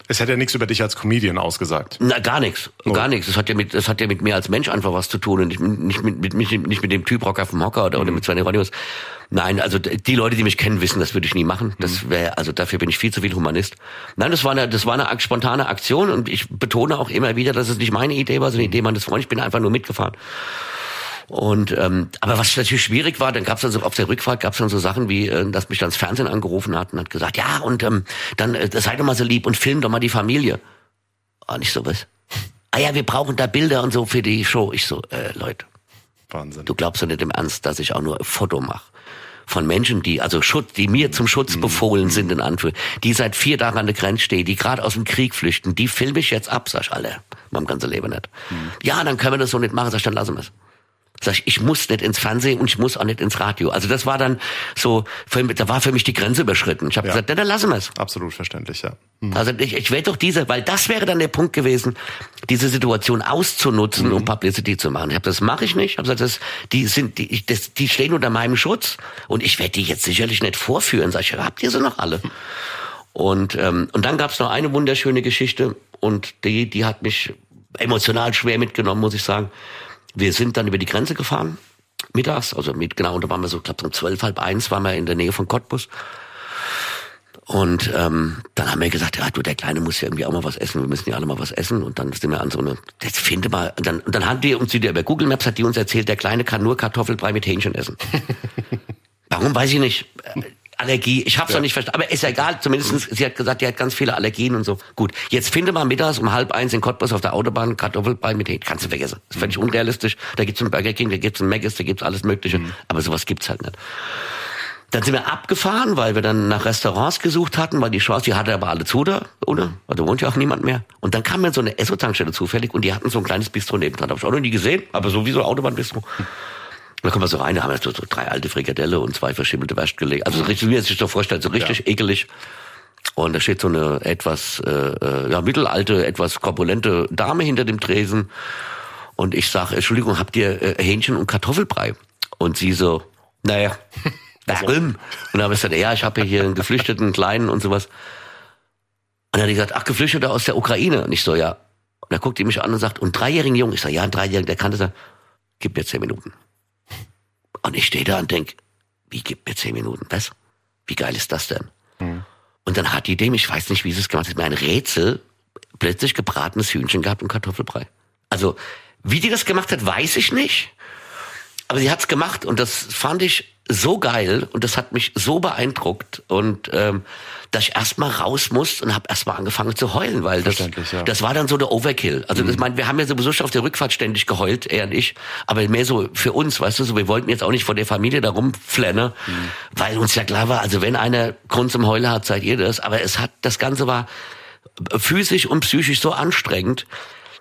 Speaker 2: es hätte ja nichts über dich als Comedian ausgesagt.
Speaker 3: Na, gar nichts. Gar nichts. Es hat ja mit, es hat ja mit mir als Mensch einfach was zu tun und nicht, nicht mit, mit, nicht, nicht mit dem Typ Rocker vom Hocker oder, mhm. oder mit Sven Rodius. Nein, also die Leute, die mich kennen, wissen, das würde ich nie machen. Das mhm. wäre, also dafür bin ich viel zu viel Humanist. Nein, das war eine, das war eine spontane Aktion und ich betone auch immer wieder, dass es nicht meine Idee war, sondern die Idee meines Freundes. Ich bin einfach nur mitgefahren. Und ähm, aber was natürlich schwierig war, dann gab es also auf der Rückfahrt gab es dann so Sachen wie, äh, dass mich dann das Fernsehen angerufen hat und hat gesagt, ja und ähm, dann äh, seid doch mal so lieb und film doch mal die Familie. Ah, nicht so was. Ah ja, wir brauchen da Bilder und so für die Show. Ich so, äh, Leute, Wahnsinn. Du glaubst doch nicht im Ernst, dass ich auch nur ein Foto mache von Menschen, die also Schutz, die mir zum Schutz mhm. befohlen mhm. sind in Anführung, die seit vier Tagen an der Grenze stehen, die gerade aus dem Krieg flüchten, die filme ich jetzt ab, sag ich, alle, meinem ganzen Leben nicht. Mhm. Ja, dann können wir das so nicht machen, sag ich, dann lassen wir es. Sag ich, ich muss nicht ins Fernsehen und ich muss auch nicht ins Radio. Also das war dann so, da war für mich die Grenze überschritten. Ich habe ja. gesagt, dann lassen wir es.
Speaker 2: Absolut verständlich, ja.
Speaker 3: Mhm. Also ich, ich werde doch diese, weil das wäre dann der Punkt gewesen, diese Situation auszunutzen, mhm. um Publicity zu machen. Ich habe das mache ich nicht. Ich habe gesagt, das, die sind, die, ich, das, die stehen unter meinem Schutz und ich werde die jetzt sicherlich nicht vorführen. Sag ich, habt ihr sie noch alle? Und ähm, und dann gab es noch eine wunderschöne Geschichte und die, die hat mich emotional schwer mitgenommen, muss ich sagen. Wir sind dann über die Grenze gefahren, mittags, also mit, genau, und da waren wir so, ich glaube um zwölf, halb eins waren wir in der Nähe von Cottbus. Und ähm, dann haben wir gesagt, ja, du, der Kleine muss ja irgendwie auch mal was essen, wir müssen ja alle mal was essen. Und dann sind wir an so eine, jetzt finde mal, und dann, und dann haben die uns wieder über Google Maps hat die uns erzählt, der Kleine kann nur Kartoffelbrei mit Hähnchen essen. Warum weiß ich nicht. Allergie. Ich hab's ja. noch nicht verstanden. Aber ist ja egal. Zumindest, sie hat gesagt, die hat ganz viele Allergien und so. Gut. Jetzt finde mal mittags um halb eins in Cottbus auf der Autobahn Kartoffelbrei mit Hähnchen. Kannst du vergessen. Das ist völlig mhm. unrealistisch. Da gibt's einen Burger King, da gibt's einen Maggis, da gibt's alles Mögliche. Mhm. Aber sowas gibt's halt nicht. Dann sind wir abgefahren, weil wir dann nach Restaurants gesucht hatten, weil die Chance, die hatte aber alle zu da, oder? Also wohnt ja auch niemand mehr. Und dann kam mir so eine Esso-Tankstelle zufällig und die hatten so ein kleines Bistro nebendran. Hab ich auch noch nie gesehen, aber sowieso Autobahnbistro. Dann kommen wir so rein, da haben wir so, so drei alte Frikadelle und zwei verschimmelte Wäschgelege. Also so richtig, wie man sich so vorstellt, so richtig ja. ekelig. Und da steht so eine etwas äh, äh, ja, mittelalte, etwas korpulente Dame hinter dem Tresen. Und ich sage, Entschuldigung, habt ihr äh, Hähnchen und Kartoffelbrei? Und sie so, naja, warum? Und dann habe ich gesagt, ja, ich habe hier einen geflüchteten Kleinen und sowas. Und dann hat die gesagt, ach, Geflüchteter aus der Ukraine. Und ich so, ja. Und dann guckt die mich an und sagt, und dreijährigen Jungen? Ich so, ja, ein dreijähriger, der kannte das. Gib mir zehn Minuten. Und ich stehe da und denk, wie gibt mir zehn Minuten? Was? Wie geil ist das denn? Mhm. Und dann hat die dem, ich weiß nicht, wie sie es gemacht hat, mir ein Rätsel, plötzlich gebratenes Hühnchen gehabt und Kartoffelbrei. Also, wie die das gemacht hat, weiß ich nicht. Aber sie hat's gemacht und das fand ich so geil und das hat mich so beeindruckt und ähm, dass ich erstmal raus muss und habe erstmal angefangen zu heulen, weil das, ja. das war dann so der Overkill. Also mhm. das mein, wir haben ja sowieso schon auf der Rückfahrt ständig geheult, er und ich, aber mehr so für uns, weißt du, so wir wollten jetzt auch nicht vor der Familie da rumflennen, mhm. weil uns ja klar war, also wenn einer Grund zum Heulen hat, seid ihr das, aber es hat das ganze war physisch und psychisch so anstrengend,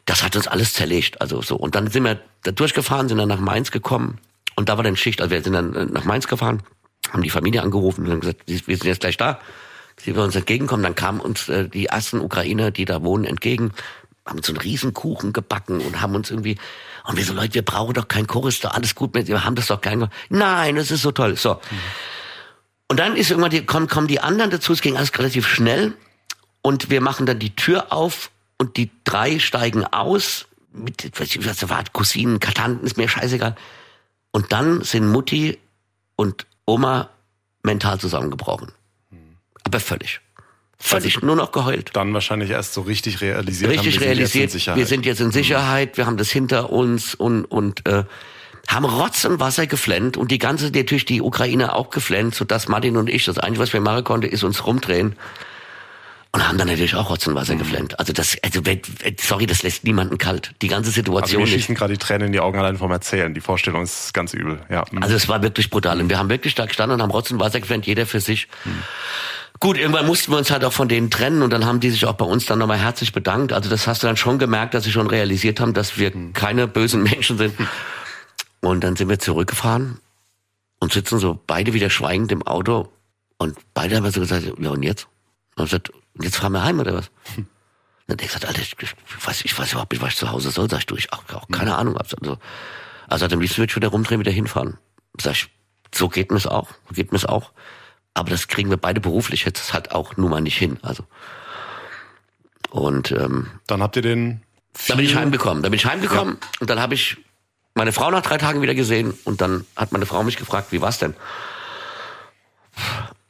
Speaker 3: das hat uns alles zerlegt, also so und dann sind wir da durchgefahren, sind dann nach Mainz gekommen und da war dann Schicht, also wir sind dann äh, nach Mainz gefahren, haben die Familie angerufen und haben gesagt, wir sind jetzt gleich da sie wir uns entgegenkommen. Dann kamen uns äh, die ersten Ukrainer, die da wohnen, entgegen, haben uns so einen riesen Kuchen gebacken und haben uns irgendwie, und wir so, Leute, wir brauchen doch kein Chorus, doch alles gut mit, wir haben das doch kein, nein, das ist so toll, so. Und dann ist irgendwann die, kommen, kommen die anderen dazu, es ging alles relativ schnell und wir machen dann die Tür auf und die drei steigen aus mit, was, was war, Cousinen, Katanten, ist mir scheißegal. Und dann sind Mutti und Oma mental zusammengebrochen. Aber völlig. Völlig also, nur noch geheult.
Speaker 2: Dann wahrscheinlich erst so richtig realisiert.
Speaker 3: Richtig haben, wir realisiert. Sind wir sind jetzt in Sicherheit. Wir haben das hinter uns und und äh, haben Rotz und Wasser geflennt und die ganze natürlich die Ukraine auch geflennt, so dass Martin und ich das Einzige, was wir machen konnten, ist uns rumdrehen und haben dann natürlich auch Rotz und Wasser mhm. geflennt. Also das, also sorry, das lässt niemanden kalt. Die ganze Situation. Also
Speaker 2: mir schießen gerade die Tränen in die Augen allein vom Erzählen. Die Vorstellung ist ganz übel. Ja.
Speaker 3: Mhm. Also es war wirklich brutal. Und wir haben wirklich da gestanden und haben Rotz und Wasser geflennt, jeder für sich. Mhm. Gut, irgendwann mussten wir uns halt auch von denen trennen und dann haben die sich auch bei uns dann nochmal herzlich bedankt. Also das hast du dann schon gemerkt, dass sie schon realisiert haben, dass wir hm. keine bösen Menschen sind. Und dann sind wir zurückgefahren und sitzen so beide wieder schweigend im Auto Und beide haben so gesagt, ja und jetzt? Und ich gesagt, jetzt fahren wir heim oder was? Hm. Dann er gesagt, Alter, ich, ich, weiß, ich weiß überhaupt nicht, was ich zu Hause soll. Sag ich, du, ich auch, auch keine Ahnung. Also, also am liebsten würde ich wieder rumdrehen, wieder hinfahren. Sag ich, so geht mir's auch, geht mir's auch. Aber das kriegen wir beide beruflich jetzt halt auch nun mal nicht hin. Also und ähm,
Speaker 2: dann habt ihr den.
Speaker 3: Da bin ich heimgekommen. Da bin ich heimgekommen ja. und dann habe ich meine Frau nach drei Tagen wieder gesehen und dann hat meine Frau mich gefragt, wie war's denn?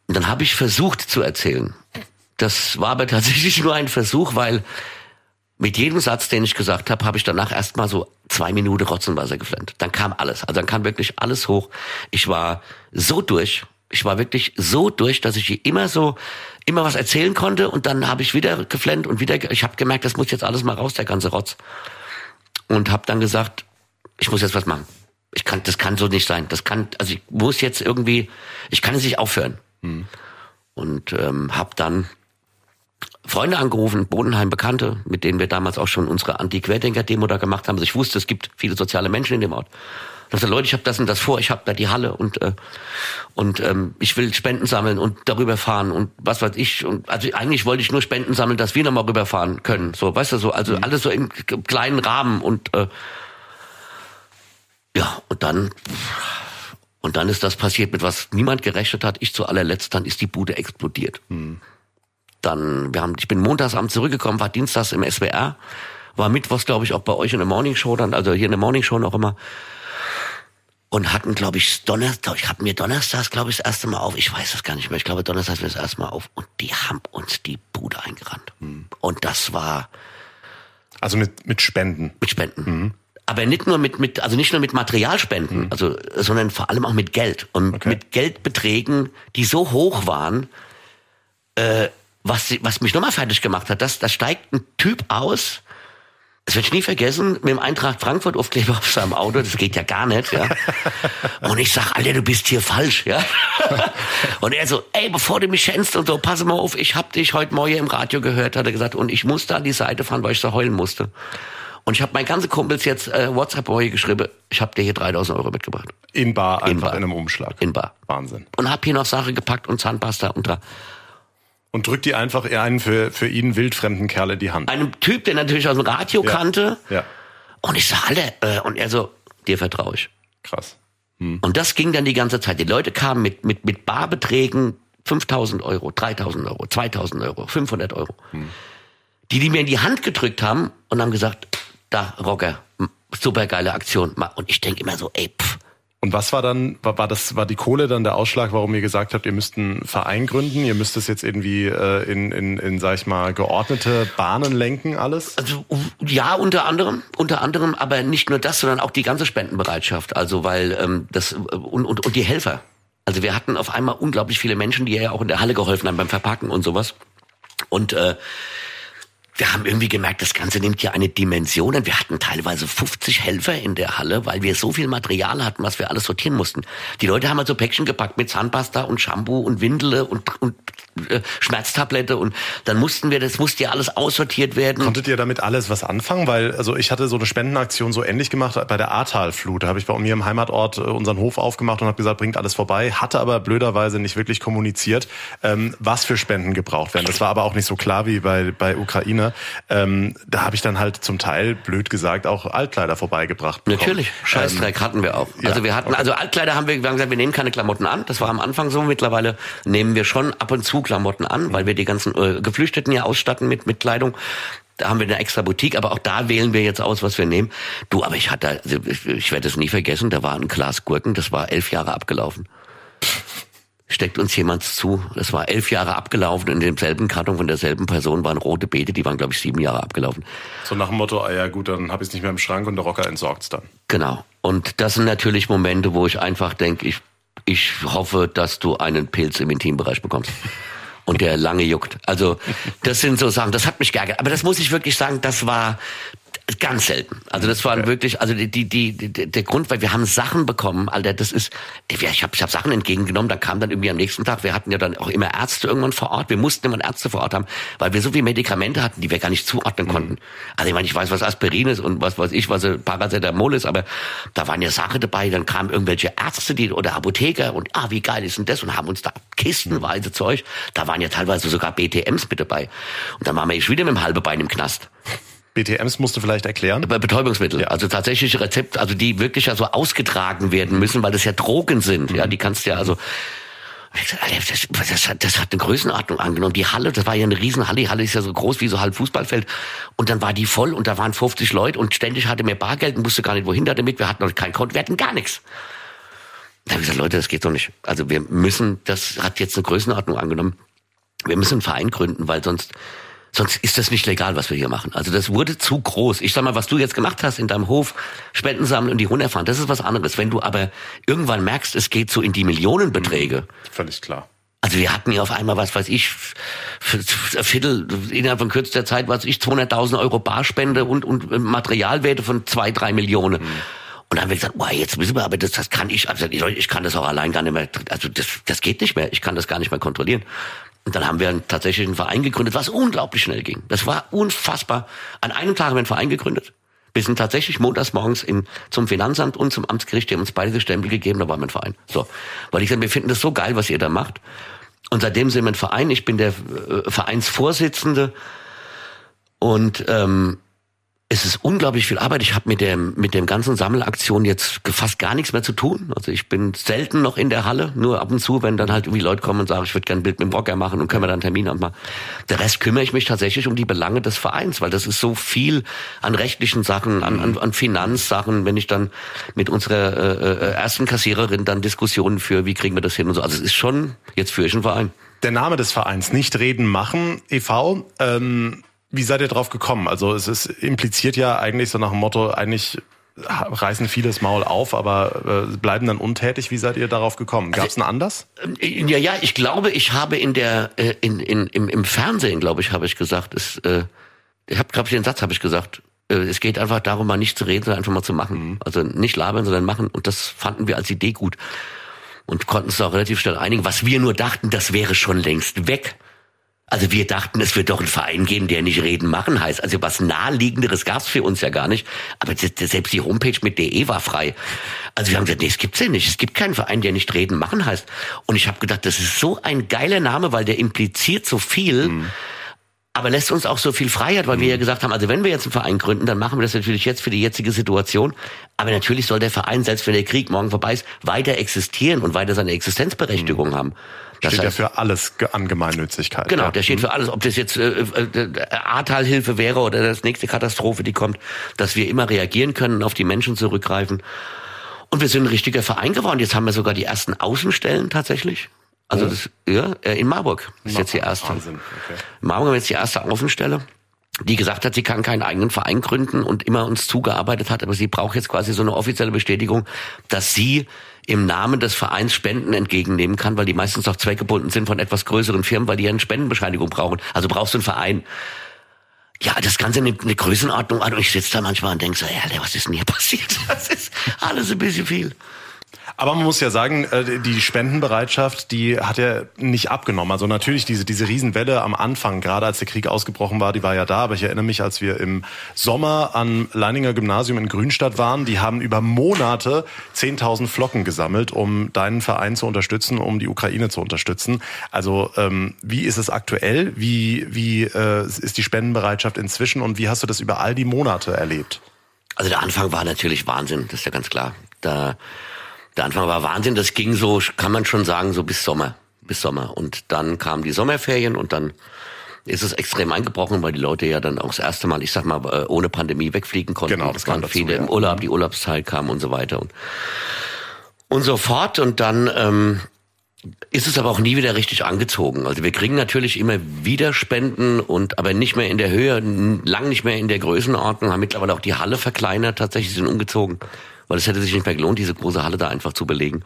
Speaker 3: Und dann habe ich versucht zu erzählen. Das war aber tatsächlich nur ein Versuch, weil mit jedem Satz, den ich gesagt habe, habe ich danach erstmal so zwei Minuten Rotzenwasser geflennt. Dann kam alles. Also dann kam wirklich alles hoch. Ich war so durch. Ich war wirklich so durch, dass ich immer so immer was erzählen konnte und dann habe ich wieder geflennt und wieder ich habe gemerkt, das muss jetzt alles mal raus, der ganze Rotz. Und habe dann gesagt, ich muss jetzt was machen. Ich kann das kann so nicht sein. Das kann also ich muss jetzt irgendwie ich kann es nicht aufhören. Hm. Und ähm, habe dann Freunde angerufen, Bodenheim Bekannte, mit denen wir damals auch schon unsere Anti-Querdenker-Demo da gemacht haben. Also ich wusste, es gibt viele soziale Menschen in dem Ort. Ich dachte, Leute, ich habe das und das vor, ich habe da die Halle und äh, und ähm, ich will Spenden sammeln und darüber fahren und was weiß ich und also eigentlich wollte ich nur Spenden sammeln, dass wir nochmal rüberfahren können. So, weißt du so, also mhm. alles so im kleinen Rahmen und äh, ja und dann und dann ist das passiert, mit was niemand gerechnet hat. Ich zu allerletzt, dann ist die Bude explodiert. Mhm. Dann, wir haben, ich bin montagsabend zurückgekommen, war dienstags im SWR, war mittwochs, glaube ich, auch bei euch in der Morning Show dann, also hier in der Morning Show noch immer. Und hatten, glaube ich, Donnerstag, ich habe mir donnerstags, glaube ich, das erste Mal auf, ich weiß das gar nicht mehr, ich glaube, donnerstags wir das erste Mal auf und die haben uns die Bude eingerannt. Mhm. Und das war.
Speaker 2: Also mit, mit Spenden.
Speaker 3: Mit Spenden. Mhm. Aber nicht nur mit, mit, also nicht nur mit Materialspenden, mhm. also, sondern vor allem auch mit Geld. Und okay. mit Geldbeträgen, die so hoch waren, äh, was, was mich nochmal fertig gemacht hat, das, da steigt ein Typ aus, das werde ich nie vergessen, mit dem Eintracht Frankfurt Aufkleber auf seinem Auto, das geht ja gar nicht, ja. Und ich sag, Alter, du bist hier falsch, ja. Und er so, ey, bevor du mich schänzt und so, pass mal auf, ich hab dich heute Morgen im Radio gehört, hat er gesagt, und ich musste an die Seite fahren, weil ich so heulen musste. Und ich habe meinen ganzen Kumpels jetzt äh, WhatsApp heute geschrieben, ich habe dir hier 3000 Euro mitgebracht.
Speaker 2: In Bar, einfach in, Bar. in einem Umschlag.
Speaker 3: In Bar.
Speaker 2: Wahnsinn.
Speaker 3: Und hab hier noch Sache gepackt und Zahnpasta und da.
Speaker 2: Und drückt die einfach einen für, für ihn wildfremden Kerl in die Hand.
Speaker 3: Einem Typ, der natürlich aus dem Radio
Speaker 2: ja.
Speaker 3: kannte.
Speaker 2: Ja.
Speaker 3: Und ich sag, alle, äh, und er so, dir vertraue ich.
Speaker 2: Krass.
Speaker 3: Hm. Und das ging dann die ganze Zeit. Die Leute kamen mit, mit, mit Barbeträgen 5000 Euro, 3000 Euro, 2000 Euro, 500 Euro. Hm. Die, die mir in die Hand gedrückt haben und haben gesagt, da, Rocker, super geile Aktion. Und ich denke immer so, ey, pff,
Speaker 2: und was war dann, war, war das, war die Kohle dann der Ausschlag, warum ihr gesagt habt, ihr müsst einen Verein gründen, ihr müsst es jetzt irgendwie äh, in, in, in, sag ich mal, geordnete Bahnen lenken, alles?
Speaker 3: Also ja, unter anderem, unter anderem, aber nicht nur das, sondern auch die ganze Spendenbereitschaft. Also weil ähm, das und, und, und die Helfer. Also wir hatten auf einmal unglaublich viele Menschen, die ja auch in der Halle geholfen haben beim Verpacken und sowas. Und äh, wir haben irgendwie gemerkt, das Ganze nimmt ja eine Dimension. Und wir hatten teilweise 50 Helfer in der Halle, weil wir so viel Material hatten, was wir alles sortieren mussten. Die Leute haben also Päckchen gepackt mit Zahnpasta und Shampoo und Windele und, und äh, Schmerztablette und dann mussten wir, das musste ja alles aussortiert werden.
Speaker 2: Konntet ihr damit alles was anfangen? Weil, also ich hatte so eine Spendenaktion so ähnlich gemacht bei der Ahrtalflut. Da habe ich bei mir im Heimatort äh, unseren Hof aufgemacht und habe gesagt, bringt alles vorbei. Hatte aber blöderweise nicht wirklich kommuniziert, ähm, was für Spenden gebraucht werden. Das war aber auch nicht so klar wie bei, bei Ukraine. Ähm, da habe ich dann halt zum Teil, blöd gesagt, auch Altkleider vorbeigebracht.
Speaker 3: Bekommen. Natürlich, Scheißdreck ähm, hatten wir auch. Ja, also wir hatten, okay. also Altkleider haben wir, wir haben gesagt, wir nehmen keine Klamotten an. Das war am Anfang so. Mittlerweile nehmen wir schon ab und zu Klamotten an, weil wir die ganzen äh, Geflüchteten ja ausstatten mit, mit Kleidung. Da haben wir eine extra Boutique, aber auch da wählen wir jetzt aus, was wir nehmen. Du, aber ich hatte, also ich, ich werde es nie vergessen, da war ein Glas Gurken, das war elf Jahre abgelaufen steckt uns jemand zu. Das war elf Jahre abgelaufen. In demselben Karton von derselben Person waren rote Beete, die waren, glaube ich, sieben Jahre abgelaufen.
Speaker 2: So nach dem Motto, ah ja gut, dann habe ich es nicht mehr im Schrank und der Rocker entsorgt es dann.
Speaker 3: Genau. Und das sind natürlich Momente, wo ich einfach denke, ich, ich hoffe, dass du einen Pilz im Intimbereich bekommst. Und der lange juckt. Also, das sind so Sachen, das hat mich geärgert. Aber das muss ich wirklich sagen, das war, Ganz selten. Also das waren wirklich, also die, die, die, der Grund, weil wir haben Sachen bekommen, Alter, das ist, ich habe ich hab Sachen entgegengenommen, da kam dann irgendwie am nächsten Tag, wir hatten ja dann auch immer Ärzte irgendwann vor Ort, wir mussten immer Ärzte vor Ort haben, weil wir so viele Medikamente hatten, die wir gar nicht zuordnen mhm. konnten. Also ich meine, ich weiß, was Aspirin ist und was weiß ich, was Paracetamol ist, aber da waren ja Sachen dabei, dann kamen irgendwelche Ärzte die, oder Apotheker und ah, wie geil ist denn das und haben uns da kistenweise Zeug, da waren ja teilweise sogar BTMs mit dabei. Und dann waren wir wieder mit dem halben Bein im Knast.
Speaker 2: BTMs musst du vielleicht erklären?
Speaker 3: Betäubungsmittel. Ja. Also tatsächliche Rezepte, also die wirklich ja so ausgetragen werden müssen, weil das ja Drogen sind. Mhm. Ja, die kannst du ja also das, das, hat, das hat eine Größenordnung angenommen. Die Halle, das war ja eine Riesenhalle. Die Halle ist ja so groß wie so halb Fußballfeld. Und dann war die voll und da waren 50 Leute und ständig hatte mir Bargeld und wusste gar nicht, wohin damit. Wir hatten noch kein Konto, wir hatten gar nichts. Da habe ich gesagt, Leute, das geht doch nicht. Also wir müssen, das hat jetzt eine Größenordnung angenommen. Wir müssen einen Verein gründen, weil sonst Sonst ist das nicht legal, was wir hier machen. Also das wurde zu groß. Ich sag mal, was du jetzt gemacht hast in deinem Hof, Spenden sammeln und die runterfahren, das ist was anderes. Wenn du aber irgendwann merkst, es geht so in die Millionenbeträge.
Speaker 2: Völlig klar.
Speaker 3: Also wir hatten hier auf einmal, was weiß ich, Viertel, innerhalb von kürzester Zeit, was ich, 200.000 Euro Barspende und, und Materialwerte von zwei, drei Millionen. Mhm. Und dann haben wir gesagt, boah, jetzt müssen wir, aber das, das kann ich, also ich kann das auch allein gar nicht mehr, also das, das geht nicht mehr, ich kann das gar nicht mehr kontrollieren. Und dann haben wir tatsächlich einen Verein gegründet, was unglaublich schnell ging. Das war unfassbar. An einem Tag haben wir einen Verein gegründet. Wir sind tatsächlich montags morgens in, zum Finanzamt und zum Amtsgericht, die haben uns beide die Stempel gegeben, da war mein Verein. So. Weil ich sage, wir finden das so geil, was ihr da macht. Und seitdem sind wir ein Verein. Ich bin der äh, Vereinsvorsitzende. Und ähm, es ist unglaublich viel Arbeit. Ich habe mit dem mit dem ganzen Sammelaktion jetzt fast gar nichts mehr zu tun. Also ich bin selten noch in der Halle, nur ab und zu, wenn dann halt irgendwie Leute kommen und sagen, ich würde gerne ein Bild mit dem Rocker machen und können wir dann einen Termin machen. Der Rest kümmere ich mich tatsächlich um die Belange des Vereins, weil das ist so viel an rechtlichen Sachen, an, an, an Finanzsachen, wenn ich dann mit unserer äh, äh ersten Kassiererin dann Diskussionen führe, wie kriegen wir das hin und so. Also es ist schon jetzt für ich ein Verein.
Speaker 2: Der Name des Vereins, nicht reden, machen, e.V., ähm wie seid ihr drauf gekommen? Also es ist impliziert ja eigentlich so nach dem Motto, eigentlich reißen vieles Maul auf, aber äh, bleiben dann untätig. Wie seid ihr darauf gekommen? Gab es einen Anlass?
Speaker 3: Äh, ja, ja, ich glaube, ich habe in der äh, in, in, im, im Fernsehen, glaube ich, habe ich gesagt, es, äh, ich habe, glaube ich, den Satz habe ich gesagt. Äh, es geht einfach darum, mal nicht zu reden, sondern einfach mal zu machen. Mhm. Also nicht labern, sondern machen. Und das fanden wir als Idee gut und konnten es auch relativ schnell einigen. Was wir nur dachten, das wäre schon längst weg. Also wir dachten, es wird doch einen Verein geben, der nicht reden machen heißt. Also was naheliegenderes gab's für uns ja gar nicht. Aber selbst die Homepage mit DE war frei. Also wir haben gesagt, nee, es gibt's ja nicht. Es gibt keinen Verein, der nicht reden machen heißt. Und ich habe gedacht, das ist so ein geiler Name, weil der impliziert so viel. Mhm aber lässt uns auch so viel Freiheit, weil wir ja mhm. gesagt haben, also wenn wir jetzt einen Verein gründen, dann machen wir das natürlich jetzt für die jetzige Situation. Aber natürlich soll der Verein, selbst wenn der Krieg morgen vorbei ist, weiter existieren und weiter seine Existenzberechtigung mhm. haben.
Speaker 2: Das steht heißt, ja für alles an Gemeinnützigkeit.
Speaker 3: Genau, ja. der steht mhm. für alles. Ob das jetzt äh, äh, Ahrtalhilfe wäre oder das nächste Katastrophe, die kommt, dass wir immer reagieren können, auf die Menschen zurückgreifen. Und wir sind ein richtiger Verein geworden. Jetzt haben wir sogar die ersten Außenstellen tatsächlich. Also ja. das, ja, äh, in Marburg ist jetzt die erste. Wahnsinn. Okay. Marburg wir jetzt die erste Außenstelle die gesagt hat, sie kann keinen eigenen Verein gründen und immer uns zugearbeitet hat, aber sie braucht jetzt quasi so eine offizielle Bestätigung, dass sie im Namen des Vereins Spenden entgegennehmen kann, weil die meistens auch zweckgebunden sind von etwas größeren Firmen, weil die ja eine Spendenbescheinigung brauchen. Also brauchst du einen Verein. Ja, das Ganze nimmt eine Größenordnung an und ich sitze da manchmal und denke so, ja, was ist denn hier passiert? Das ist alles ein bisschen viel.
Speaker 2: Aber man muss ja sagen, äh, die Spendenbereitschaft, die hat ja nicht abgenommen. Also natürlich diese, diese Riesenwelle am Anfang, gerade als der Krieg ausgebrochen war, die war ja da. Aber ich erinnere mich, als wir im Sommer am Leininger Gymnasium in Grünstadt waren, die haben über Monate 10.000 Flocken gesammelt, um deinen Verein zu unterstützen, um die Ukraine zu unterstützen. Also ähm, wie ist es aktuell? Wie, wie äh, ist die Spendenbereitschaft inzwischen und wie hast du das über all die Monate erlebt?
Speaker 3: Also der Anfang war natürlich Wahnsinn, das ist ja ganz klar. Da der Anfang war Wahnsinn. Das ging so, kann man schon sagen, so bis Sommer. Bis Sommer. Und dann kamen die Sommerferien und dann ist es extrem eingebrochen, weil die Leute ja dann auch das erste Mal, ich sag mal, äh, ohne Pandemie wegfliegen konnten.
Speaker 2: Genau, das
Speaker 3: waren viele ja. im Urlaub, die Urlaubszeit kam und so weiter und, und so fort. Und dann ähm, ist es aber auch nie wieder richtig angezogen. Also wir kriegen natürlich immer wieder Spenden und aber nicht mehr in der Höhe, lang nicht mehr in der Größenordnung, haben mittlerweile auch die Halle verkleinert, tatsächlich sind umgezogen weil es hätte sich nicht mehr gelohnt, diese große Halle da einfach zu belegen.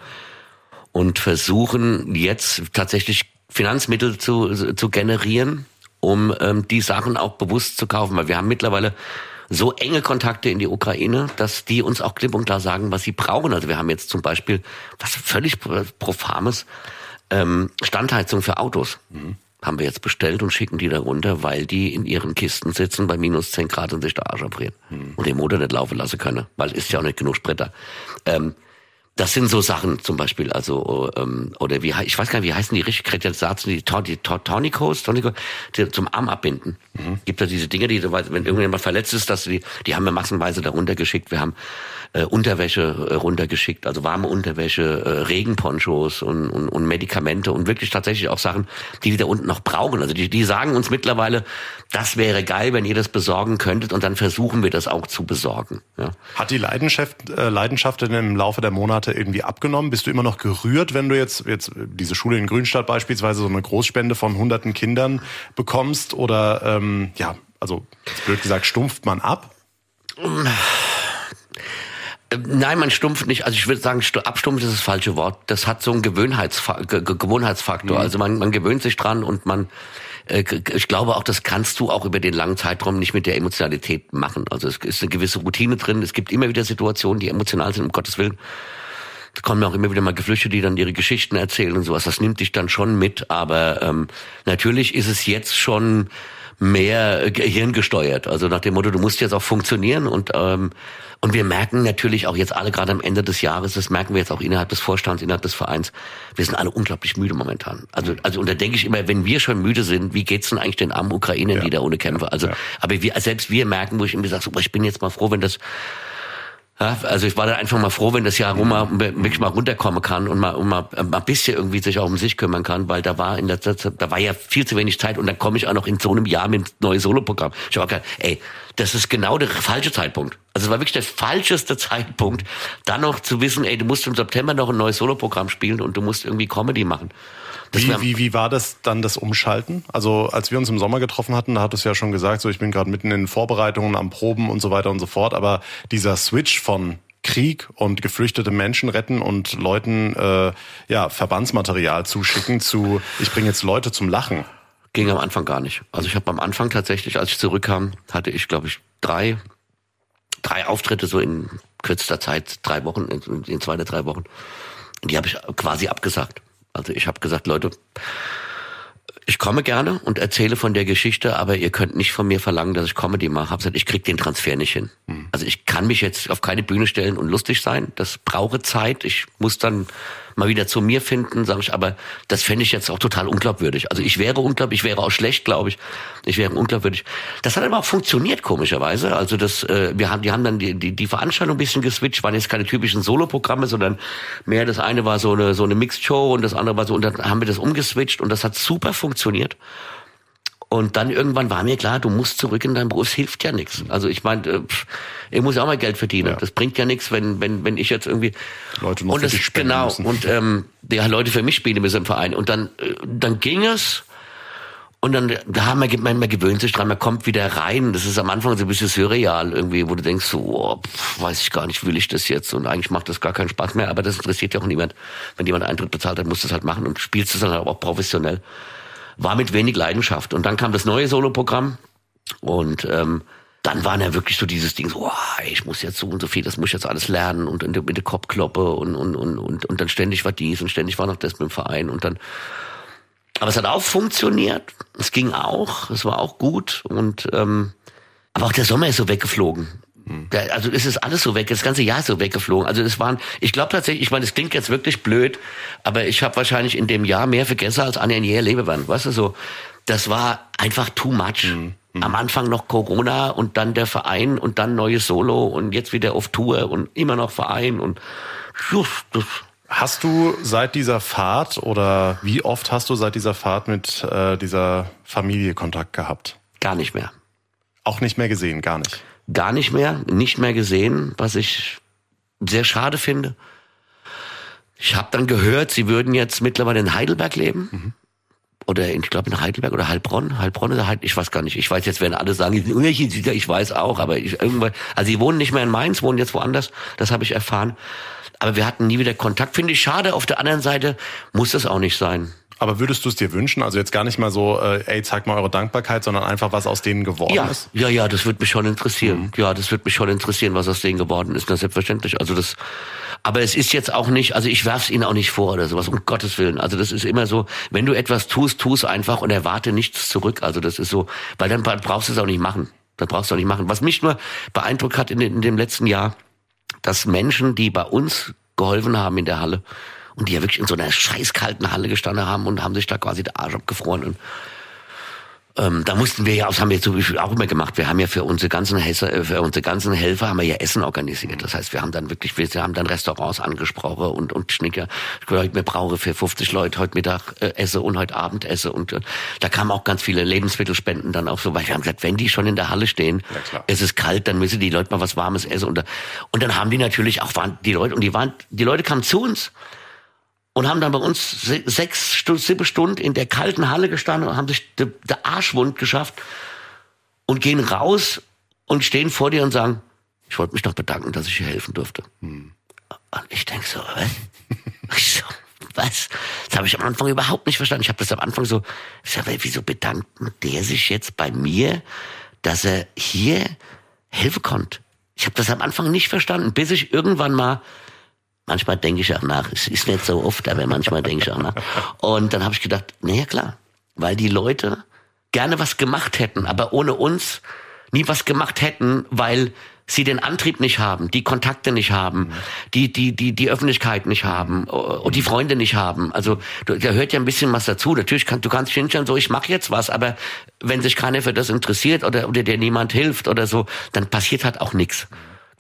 Speaker 3: Und versuchen jetzt tatsächlich Finanzmittel zu, zu generieren, um ähm, die Sachen auch bewusst zu kaufen. Weil wir haben mittlerweile so enge Kontakte in die Ukraine, dass die uns auch klipp und klar sagen, was sie brauchen. Also wir haben jetzt zum Beispiel was völlig Profames, ähm, Standheizung für Autos. Mhm. Haben wir jetzt bestellt und schicken die da runter, weil die in ihren Kisten sitzen bei minus 10 Grad und sich der Arsch abrieren. Mhm. Und den Motor nicht laufen lassen können, weil ist ja auch nicht genug Spritter. Ähm, das sind so Sachen zum Beispiel, also ähm, oder wie ich weiß gar nicht, wie heißen die richtig Kreatisation, die, die Tonicos, Tonicos, die zum Arm abbinden. Mhm. Gibt da diese Dinge, die, wenn irgendjemand verletzt ist, dass die, die haben wir massenweise darunter geschickt. Wir haben äh, Unterwäsche äh, runtergeschickt, also warme Unterwäsche, äh, Regenponchos und, und, und Medikamente und wirklich tatsächlich auch Sachen, die die da unten noch brauchen. Also die, die sagen uns mittlerweile, das wäre geil, wenn ihr das besorgen könntet und dann versuchen wir das auch zu besorgen. Ja.
Speaker 2: Hat die Leidenschaft, äh, Leidenschaft denn im Laufe der Monate irgendwie abgenommen? Bist du immer noch gerührt, wenn du jetzt, jetzt diese Schule in Grünstadt beispielsweise so eine Großspende von hunderten Kindern bekommst? Oder ähm, ja, also blöd gesagt, stumpft man ab?
Speaker 3: Nein, man stumpft nicht. Also ich würde sagen, abstumpft ist das falsche Wort. Das hat so einen Gewöhnheitsfa Gewohnheitsfaktor. Mhm. Also man, man gewöhnt sich dran und man, äh, ich glaube auch, das kannst du auch über den langen Zeitraum nicht mit der Emotionalität machen. Also es ist eine gewisse Routine drin. Es gibt immer wieder Situationen, die emotional sind, um Gottes Willen. Da kommen auch immer wieder mal Geflüchtete, die dann ihre Geschichten erzählen und sowas. Das nimmt dich dann schon mit. Aber ähm, natürlich ist es jetzt schon mehr gehirngesteuert. Also nach dem Motto, du musst jetzt auch funktionieren und ähm, und wir merken natürlich auch jetzt alle gerade am Ende des Jahres, das merken wir jetzt auch innerhalb des Vorstands, innerhalb des Vereins, wir sind alle unglaublich müde momentan. Also also und da denke ich immer, wenn wir schon müde sind, wie geht's denn eigentlich den armen Ukrainern, ja. die da ohne Kämpfe? Also ja. aber wir selbst wir merken, wo ich immer sage, so, ich bin jetzt mal froh, wenn das ja, also ich war dann einfach mal froh, wenn das Jahr rum mal, wirklich mal runterkommen kann und mal, mal, mal ein bisschen irgendwie sich auch um sich kümmern kann, weil da war in der Zeit, da war ja viel zu wenig Zeit und dann komme ich auch noch in so einem Jahr mit einem neuen Soloprogramm. Ich habe gedacht, ey, das ist genau der falsche Zeitpunkt. Also es war wirklich der falscheste Zeitpunkt, dann noch zu wissen, ey, du musst im September noch ein neues Soloprogramm spielen und du musst irgendwie Comedy machen.
Speaker 2: Wie, wie, wie war das dann das Umschalten? Also als wir uns im Sommer getroffen hatten, da hat es ja schon gesagt, so ich bin gerade mitten in Vorbereitungen am Proben und so weiter und so fort. Aber dieser Switch von Krieg und geflüchtete Menschen retten und Leuten äh, ja Verbandsmaterial zuschicken zu ich bringe jetzt Leute zum Lachen.
Speaker 3: Ging am Anfang gar nicht. Also ich habe am Anfang tatsächlich, als ich zurückkam, hatte ich glaube ich drei drei Auftritte so in kürzester Zeit, drei Wochen, in, in zwei oder drei Wochen. Und die habe ich quasi abgesagt. Also ich habe gesagt, Leute, ich komme gerne und erzähle von der Geschichte, aber ihr könnt nicht von mir verlangen, dass ich Comedy mache. Hab gesagt, ich krieg den Transfer nicht hin. Mhm. Also ich kann mich jetzt auf keine Bühne stellen und lustig sein. Das brauche Zeit. Ich muss dann mal wieder zu mir finden, sage ich, aber das fände ich jetzt auch total unglaubwürdig. Also ich wäre unglaubwürdig, ich wäre auch schlecht, glaube ich. Ich wäre unglaubwürdig. Das hat aber auch funktioniert, komischerweise. Also das, äh, wir haben, die haben dann die, die, die Veranstaltung ein bisschen geswitcht, waren jetzt keine typischen Solo-Programme, sondern mehr das eine war so eine, so eine Mixed-Show und das andere war so, und dann haben wir das umgeswitcht und das hat super funktioniert. Und dann irgendwann war mir klar, du musst zurück in deinen Beruf, es hilft ja nichts. Also ich meine, äh, ich muss auch mal Geld verdienen. Ja. Das bringt ja nichts, wenn, wenn, wenn ich jetzt irgendwie
Speaker 2: Leute noch
Speaker 3: und
Speaker 2: das,
Speaker 3: genau
Speaker 2: müssen.
Speaker 3: und ähm, ja, Leute für mich spielen müssen im Verein. Und dann, äh, dann ging es. Und dann, da haben wir, man, man gewöhnt sich dran, man kommt wieder rein. Das ist am Anfang so ein bisschen surreal irgendwie, wo du denkst, so, oh, pff, weiß ich gar nicht, will ich das jetzt? Und eigentlich macht das gar keinen Spaß mehr, aber das interessiert ja auch niemand. Wenn jemand Eintritt bezahlt hat, muss das halt machen und spielst es dann auch professionell war mit wenig Leidenschaft. Und dann kam das neue Soloprogramm und ähm, dann war ja wirklich so dieses Ding, so, oh, ich muss jetzt so und so viel, das muss ich jetzt alles lernen und der, mit der Kopfkloppe und, und, und, und, und dann ständig war dies und ständig war noch das mit dem Verein und dann, aber es hat auch funktioniert, es ging auch, es war auch gut und, ähm, aber auch der Sommer ist so weggeflogen. Also es ist alles so weg, das ganze Jahr ist so weggeflogen. Also es waren, ich glaube tatsächlich, ich meine, es klingt jetzt wirklich blöd, aber ich habe wahrscheinlich in dem Jahr mehr vergessen als an den Jahr Lebewand. Weißt du so, das war einfach too much. Mhm. mhm. Am Anfang noch Corona und dann der Verein und dann neues Solo und jetzt wieder auf Tour und immer noch Verein und just, das
Speaker 2: Hast du seit dieser Fahrt oder wie oft hast du seit dieser Fahrt mit äh, dieser Familie Kontakt gehabt?
Speaker 3: Gar nicht mehr.
Speaker 2: Auch nicht mehr gesehen, gar nicht
Speaker 3: gar nicht mehr, nicht mehr gesehen, was ich sehr schade finde. Ich habe dann gehört, sie würden jetzt mittlerweile in Heidelberg leben. Mhm. Oder in, ich glaube in Heidelberg oder Heilbronn. Heilbronn oder Heil, ich weiß gar nicht. Ich weiß jetzt, werden alle sagen, ich weiß auch, aber ich irgendwann, also sie wohnen nicht mehr in Mainz, wohnen jetzt woanders. Das habe ich erfahren. Aber wir hatten nie wieder Kontakt. Finde ich schade. Auf der anderen Seite muss das auch nicht sein.
Speaker 2: Aber würdest du es dir wünschen? Also jetzt gar nicht mal so, äh, ey, zeig mal eure Dankbarkeit, sondern einfach, was aus denen geworden
Speaker 3: ja,
Speaker 2: ist?
Speaker 3: Ja, ja, das würde mich schon interessieren. Mhm. Ja, das würde mich schon interessieren, was aus denen geworden ist. Ist selbstverständlich. Also das, aber es ist jetzt auch nicht, also ich werf's ihnen auch nicht vor oder sowas, um Gottes Willen. Also das ist immer so, wenn du etwas tust, tu es einfach und erwarte nichts zurück. Also das ist so, weil dann brauchst du es auch nicht machen. Das brauchst du auch nicht machen. Was mich nur beeindruckt hat in, in dem letzten Jahr, dass Menschen, die bei uns geholfen haben in der Halle, und die ja wirklich in so einer scheißkalten Halle gestanden haben und haben sich da quasi der Arsch abgefroren. Und ähm, da mussten wir ja, das haben wir zum Beispiel auch immer gemacht. Wir haben ja für unsere ganzen Helfer, äh, für unsere ganzen Helfer haben wir ja Essen organisiert. Das heißt, wir haben dann wirklich, wir haben dann Restaurants angesprochen und und Schnicker. Heute mir brauche für 50 Leute heute Mittag äh, esse und heute Abend esse und äh, da kamen auch ganz viele Lebensmittelspenden dann auch so, weil wir haben gesagt, wenn die schon in der Halle stehen, ja, es ist kalt, dann müssen die Leute mal was Warmes essen und und dann haben die natürlich auch waren die Leute und die waren die Leute kamen zu uns und haben dann bei uns sechs, sieben Stunden in der kalten Halle gestanden und haben sich der de Arschwund geschafft und gehen raus und stehen vor dir und sagen, ich wollte mich doch bedanken, dass ich hier helfen durfte. Hm. Und ich denke so, was? was? Das habe ich am Anfang überhaupt nicht verstanden. Ich habe das am Anfang so, ich sag, wieso bedankt der sich jetzt bei mir, dass er hier helfen konnte? Ich habe das am Anfang nicht verstanden, bis ich irgendwann mal Manchmal denke ich auch nach. Es ist nicht so oft, aber manchmal denke ich auch nach. Und dann habe ich gedacht, naja klar, weil die Leute gerne was gemacht hätten, aber ohne uns nie was gemacht hätten, weil sie den Antrieb nicht haben, die Kontakte nicht haben, die die die die Öffentlichkeit nicht haben und die Freunde nicht haben. Also da hört ja ein bisschen was dazu. Natürlich kann du kannst hinstellen so, ich mache jetzt was, aber wenn sich keiner für das interessiert oder oder dir niemand hilft oder so, dann passiert halt auch nichts.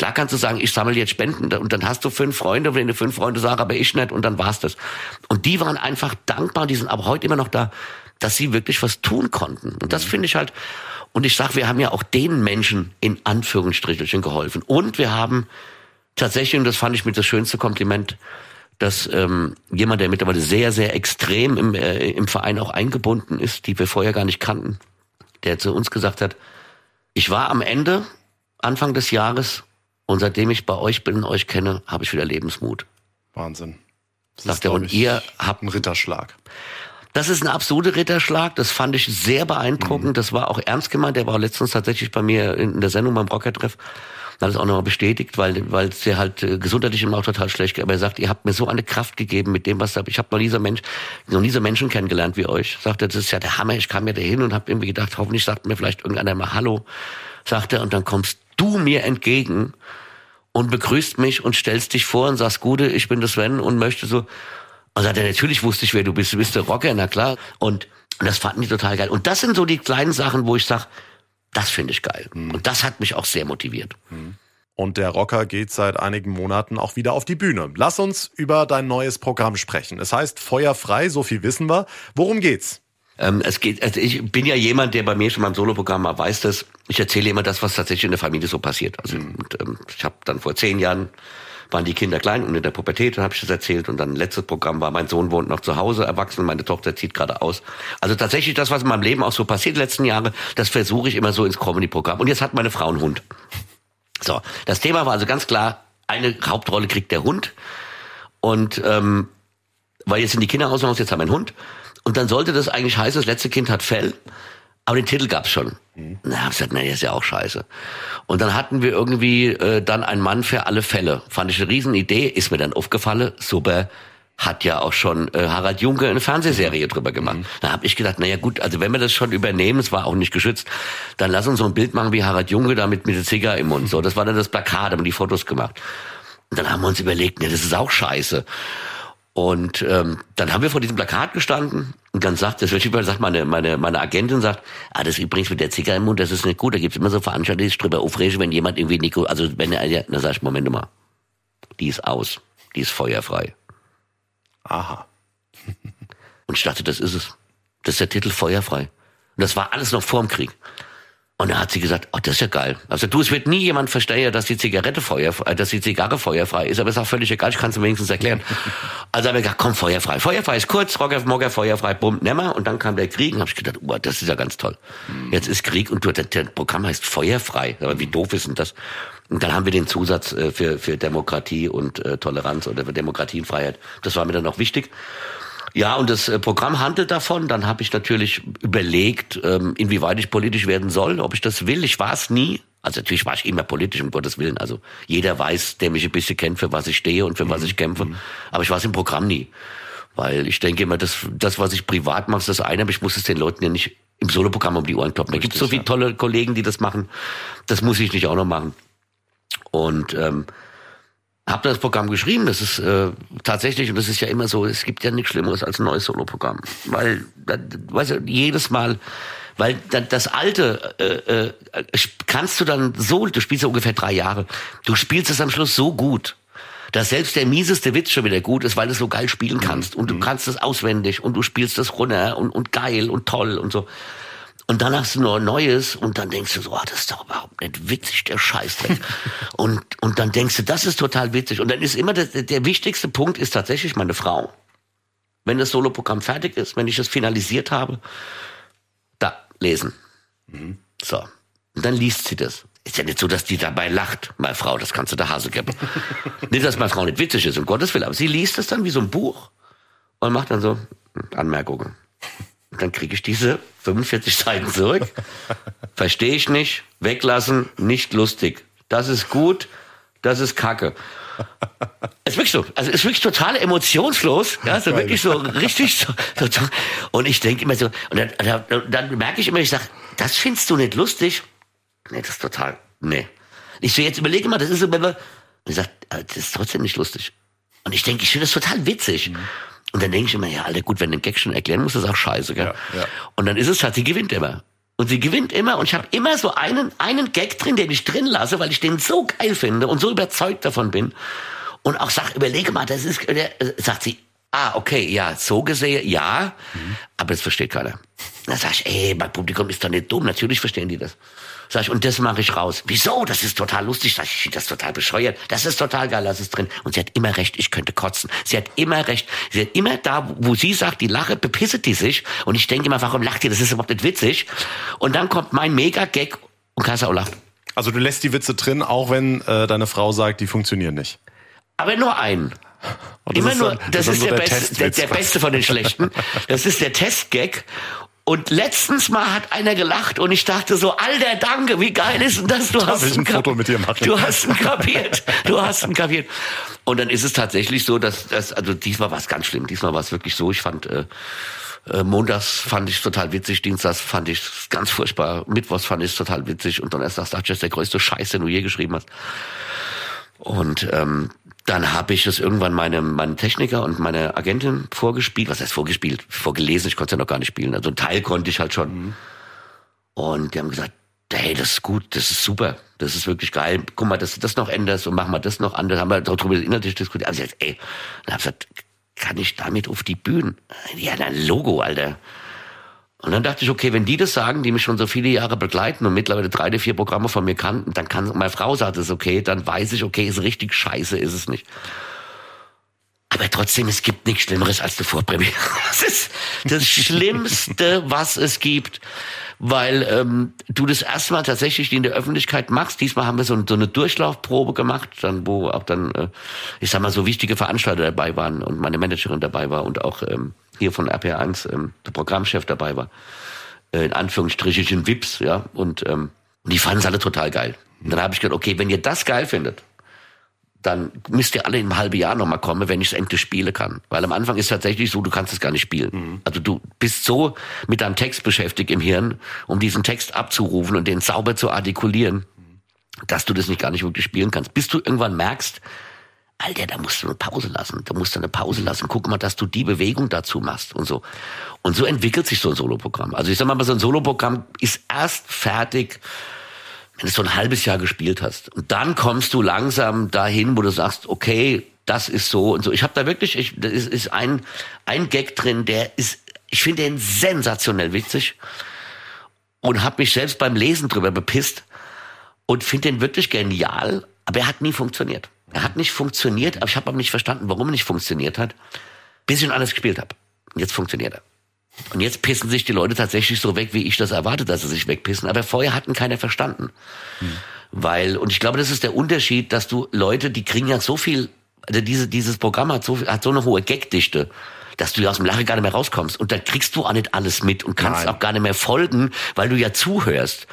Speaker 3: Klar kannst du sagen, ich sammle jetzt Spenden und dann hast du fünf Freunde, wenn du fünf Freunde sagst, aber ich nicht und dann war's das. Und die waren einfach dankbar, die sind aber heute immer noch da, dass sie wirklich was tun konnten. Und das mhm. finde ich halt, und ich sag, wir haben ja auch den Menschen in Anführungsstrichelchen geholfen. Und wir haben tatsächlich, und das fand ich mit das schönste Kompliment, dass ähm, jemand, der mittlerweile sehr, sehr extrem im, äh, im Verein auch eingebunden ist, die wir vorher gar nicht kannten, der zu uns gesagt hat, ich war am Ende, Anfang des Jahres, und seitdem ich bei euch bin und euch kenne, habe ich wieder Lebensmut.
Speaker 2: Wahnsinn.
Speaker 3: Das Sagt er, und ihr habt
Speaker 2: einen Ritterschlag.
Speaker 3: Das ist ein absoluter Ritterschlag. Das fand ich sehr beeindruckend. Mhm. Das war auch ernst gemeint. Der war letztens tatsächlich bei mir in der Sendung beim Rocker-Treff. Hat es auch nochmal bestätigt, weil weil es ja halt äh, gesundheitlich immer auch total schlecht geht. Aber er sagt, ihr habt mir so eine Kraft gegeben mit dem, was da. Ich habe noch nie so Mensch, noch nie so Menschen kennengelernt wie euch. Sagt er, das ist ja der Hammer. Ich kam ja dahin und habe irgendwie gedacht, hoffentlich sagt mir vielleicht irgendeiner mal Hallo. Sagt er und dann kommst du mir entgegen und begrüßt mich und stellst dich vor und sagst, Gute, ich bin der Sven und möchte so. Und sagt er, natürlich wusste ich, wer du bist. Du bist der Rocker, na klar. Und, und das fanden die total geil. Und das sind so die kleinen Sachen, wo ich sag, das finde ich geil. Mhm. Und das hat mich auch sehr motiviert.
Speaker 2: Mhm. Und der Rocker geht seit einigen Monaten auch wieder auf die Bühne. Lass uns über dein neues Programm sprechen. Es heißt Feuerfrei, so viel wissen wir. Worum geht's?
Speaker 3: Ähm, es geht, also ich bin ja jemand, der bei mir schon beim Soloprogramm mal weiß, dass ich erzähle immer das, was tatsächlich in der Familie so passiert. Also mhm. und, ähm, ich habe dann vor zehn Jahren waren die Kinder klein und in der Pubertät, dann habe ich das erzählt und dann letztes Programm war, mein Sohn wohnt noch zu Hause, erwachsen, meine Tochter zieht gerade aus. Also tatsächlich das, was in meinem Leben auch so passiert letzten Jahre, das versuche ich immer so ins Comedy-Programm. Und jetzt hat meine Frau einen Hund. So, das Thema war also ganz klar, eine Hauptrolle kriegt der Hund und ähm, weil jetzt sind die Kinder aus jetzt haben wir einen Hund und dann sollte das eigentlich heißen, das letzte Kind hat Fell, aber den Titel gab's schon. Mhm. Na, hab ich gesagt, nee, ist ja auch scheiße. Und dann hatten wir irgendwie äh, dann einen Mann für alle Fälle. Fand ich eine Riesenidee, ist mir dann aufgefallen, super, hat ja auch schon äh, Harald Junke eine Fernsehserie drüber gemacht. Mhm. Da habe ich gedacht, naja gut, also wenn wir das schon übernehmen, es war auch nicht geschützt, dann lass uns so ein Bild machen wie Harald Junke damit mit der Zigarre im Mund. So, das war dann das Plakat, haben die Fotos gemacht. Und dann haben wir uns überlegt, ne, das ist auch scheiße. Und ähm, dann haben wir vor diesem Plakat gestanden und dann sagt, das wird sagt meine, meine, meine Agentin sagt, ah, das übrigens mit der Zigarre im Mund, das ist nicht gut. Da gibt's immer so Veranstaltungen, die drüber aufregen, wenn jemand irgendwie Nico, also wenn er, ja, dann sag ich, Moment mal, die ist aus, die ist feuerfrei.
Speaker 2: Aha.
Speaker 3: und ich dachte, das ist es. Das ist der Titel Feuerfrei. Und das war alles noch vor dem Krieg. Und da hat sie gesagt, oh, das ist ja geil. Also du, es wird nie jemand verstehen, dass die Zigarette feuerfrei, äh, dass die Zigarre feuerfrei ist, aber ist auch völlig egal, ich kann es wenigstens erklären. Also habe ich gesagt, komm, feuerfrei. Feuerfrei ist kurz, Rocker, Mogger, feuerfrei, bumm, nimmer. Und dann kam der Krieg und habe ich gedacht, oh, das ist ja ganz toll. Jetzt ist Krieg und du, das, das Programm heißt feuerfrei. Aber wie doof ist denn das? Und dann haben wir den Zusatz äh, für, für Demokratie und äh, Toleranz oder für Demokratie und Freiheit. Das war mir dann auch wichtig. Ja, und das äh, Programm handelt davon. Dann habe ich natürlich überlegt, ähm, inwieweit ich politisch werden soll, ob ich das will. Ich war es nie. Also natürlich war ich immer politisch, um Gottes Willen. Also jeder weiß, der mich ein bisschen kennt, für was ich stehe und für was ich kämpfe. Mhm. Aber ich war es im Programm nie. Weil ich denke immer, das, das, was ich privat mache, ist das eine, aber ich muss es den Leuten ja nicht im Soloprogramm um die Ohren kloppen. Da gibt so viele tolle Kollegen, die das machen. Das muss ich nicht auch noch machen. Und ähm, habe das Programm geschrieben. Das ist äh, tatsächlich, und das ist ja immer so, es gibt ja nichts Schlimmeres als ein neues Soloprogramm. Weil, da, weißt du, jedes Mal, weil das alte äh, äh, kannst du dann so, du spielst ja ungefähr drei Jahre, du spielst es am Schluss so gut, dass selbst der mieseste Witz schon wieder gut ist, weil du es so geil spielen kannst. Und du mhm. kannst es auswendig und du spielst es runter und, und geil und toll und so. Und dann hast du noch Neues und dann denkst du so, oh, das ist doch überhaupt nicht witzig, der Scheißdreck. und, und dann denkst du, das ist total witzig. Und dann ist immer der, der wichtigste Punkt ist tatsächlich meine Frau. Wenn das Soloprogramm fertig ist, wenn ich es finalisiert habe, da, lesen. Mhm. So. Und dann liest sie das. Ist ja nicht so, dass die dabei lacht, meine Frau, das kannst du der Hase geben. nicht, dass meine Frau nicht witzig ist, um Gottes Willen, aber sie liest es dann wie so ein Buch und macht dann so Anmerkungen. Und dann kriege ich diese 45 Seiten zurück. Verstehe ich nicht, weglassen, nicht lustig. Das ist gut, das ist Kacke. Es ist wirklich so. Also es ist wirklich total emotionslos. Ja, so wirklich so richtig so. so und ich denke immer so, und dann, dann, dann merke ich immer, ich sage, das findest du nicht lustig? Nee, das ist total, nee. Ich so, jetzt überlege mal, das ist so, wenn man, und ich sage, äh, das ist trotzdem nicht lustig. Und ich denke, ich finde das total witzig. Mhm. Und dann denke ich immer, ja, Alter, gut, wenn du den Gag schon erklären musst, ist auch scheiße, gell? Ja, ja. Und dann ist es halt, sie gewinnt immer. Und sie gewinnt immer und ich habe immer so einen, einen Gag drin, den ich drin lasse, weil ich den so geil finde und so überzeugt davon bin. Und auch sag, überlege mal, das ist, äh, sagt sie, ah, okay, ja, so gesehen, ja, mhm. aber das versteht keiner. Dann sag ich, ey, mein Publikum ist doch nicht dumm, natürlich verstehen die das. Sag ich, und das mache ich raus. Wieso? Das ist total lustig. Sag ich, das total bescheuert. Das ist total geil, das ist drin. Und sie hat immer recht, ich könnte kotzen. Sie hat immer recht. Sie hat immer da, wo sie sagt, die Lache, bepisset die sich. Und ich denke immer, warum lacht ihr? Das ist überhaupt nicht witzig. Und dann kommt mein Mega-Gag und Kassa auch lacht.
Speaker 2: Also du lässt die Witze drin, auch wenn äh, deine Frau sagt, die funktionieren nicht.
Speaker 3: Aber nur einen. Immer nur, das, das ist, der, der, beste, der, der, beste von den schlechten. Das ist der Testgag. Und letztens mal hat einer gelacht und ich dachte so, alter Danke, wie geil ist denn das? Du Darf hast ein Foto mit dir machen. Du hast ihn kapiert. Du hast ihn kapiert. Und dann ist es tatsächlich so, dass, dass also diesmal war es ganz schlimm. Diesmal war es wirklich so. Ich fand äh, äh, Montags fand ich total witzig, Dienstags fand ich ganz furchtbar, Mittwochs fand ich total witzig und Donnerstags dachte ich, das ist der größte Scheiß, den du je geschrieben hast. Und ähm, dann habe ich es irgendwann meinem, meinem Techniker und meiner Agentin vorgespielt. Was heißt vorgespielt? Vorgelesen, ich konnte es ja noch gar nicht spielen. Also ein Teil konnte ich halt schon. Mhm. Und die haben gesagt, hey, das ist gut, das ist super, das ist wirklich geil. Guck mal, dass du das noch änderst und mach mal das noch anders. Haben wir darüber inhaltlich diskutiert. Also jetzt, ey, dann hab ich gesagt, kann ich damit auf die Bühnen? Ja, ein Logo, Alter. Und dann dachte ich, okay, wenn die das sagen, die mich schon so viele Jahre begleiten und mittlerweile drei oder vier Programme von mir kannten, dann kann, meine Frau sagt es okay, dann weiß ich, okay, ist richtig scheiße, ist es nicht. Aber trotzdem, es gibt nichts Schlimmeres als die Vorpremiere. Das ist das Schlimmste, was es gibt. Weil ähm, du das erstmal tatsächlich in der Öffentlichkeit machst. Diesmal haben wir so, so eine Durchlaufprobe gemacht, dann, wo auch dann, äh, ich sag mal, so wichtige Veranstalter dabei waren und meine Managerin dabei war und auch ähm, hier von RPR1 ähm, der Programmchef dabei war. Äh, in Anführungsstrichen Vips, ja. Und ähm, die fanden es alle total geil. Und dann habe ich gedacht, okay, wenn ihr das geil findet, dann müsst ihr alle in einem halben Jahr nochmal kommen, wenn ich es endlich spielen kann. Weil am Anfang ist tatsächlich so, du kannst es gar nicht spielen. Mhm. Also du bist so mit deinem Text beschäftigt im Hirn, um diesen Text abzurufen und den sauber zu artikulieren, dass du das nicht gar nicht wirklich spielen kannst. Bis du irgendwann merkst, Alter, da musst du eine Pause lassen. Da musst du eine Pause lassen. Guck mal, dass du die Bewegung dazu machst und so. Und so entwickelt sich so ein Soloprogramm. Also ich sag mal, so ein Soloprogramm ist erst fertig, wenn du so ein halbes Jahr gespielt hast. Und dann kommst du langsam dahin, wo du sagst, okay, das ist so und so. Ich habe da wirklich, ich, da ist, ist ein, ein Gag drin, der ist, ich finde den sensationell witzig und habe mich selbst beim Lesen drüber bepisst und finde den wirklich genial, aber er hat nie funktioniert. Er hat nicht funktioniert, aber ich habe auch nicht verstanden, warum er nicht funktioniert hat, bis ich ihn alles gespielt habe. Und jetzt funktioniert er. Und jetzt pissen sich die Leute tatsächlich so weg, wie ich das erwarte, dass sie sich wegpissen. Aber vorher hatten keiner verstanden. Hm. Weil, und ich glaube, das ist der Unterschied, dass du Leute, die kriegen ja so viel Also diese, dieses Programm hat so, hat so eine hohe Gagdichte dass du aus dem Lachen gar nicht mehr rauskommst. Und da kriegst du auch nicht alles mit und kannst Nein. auch gar nicht mehr folgen, weil du ja zuhörst.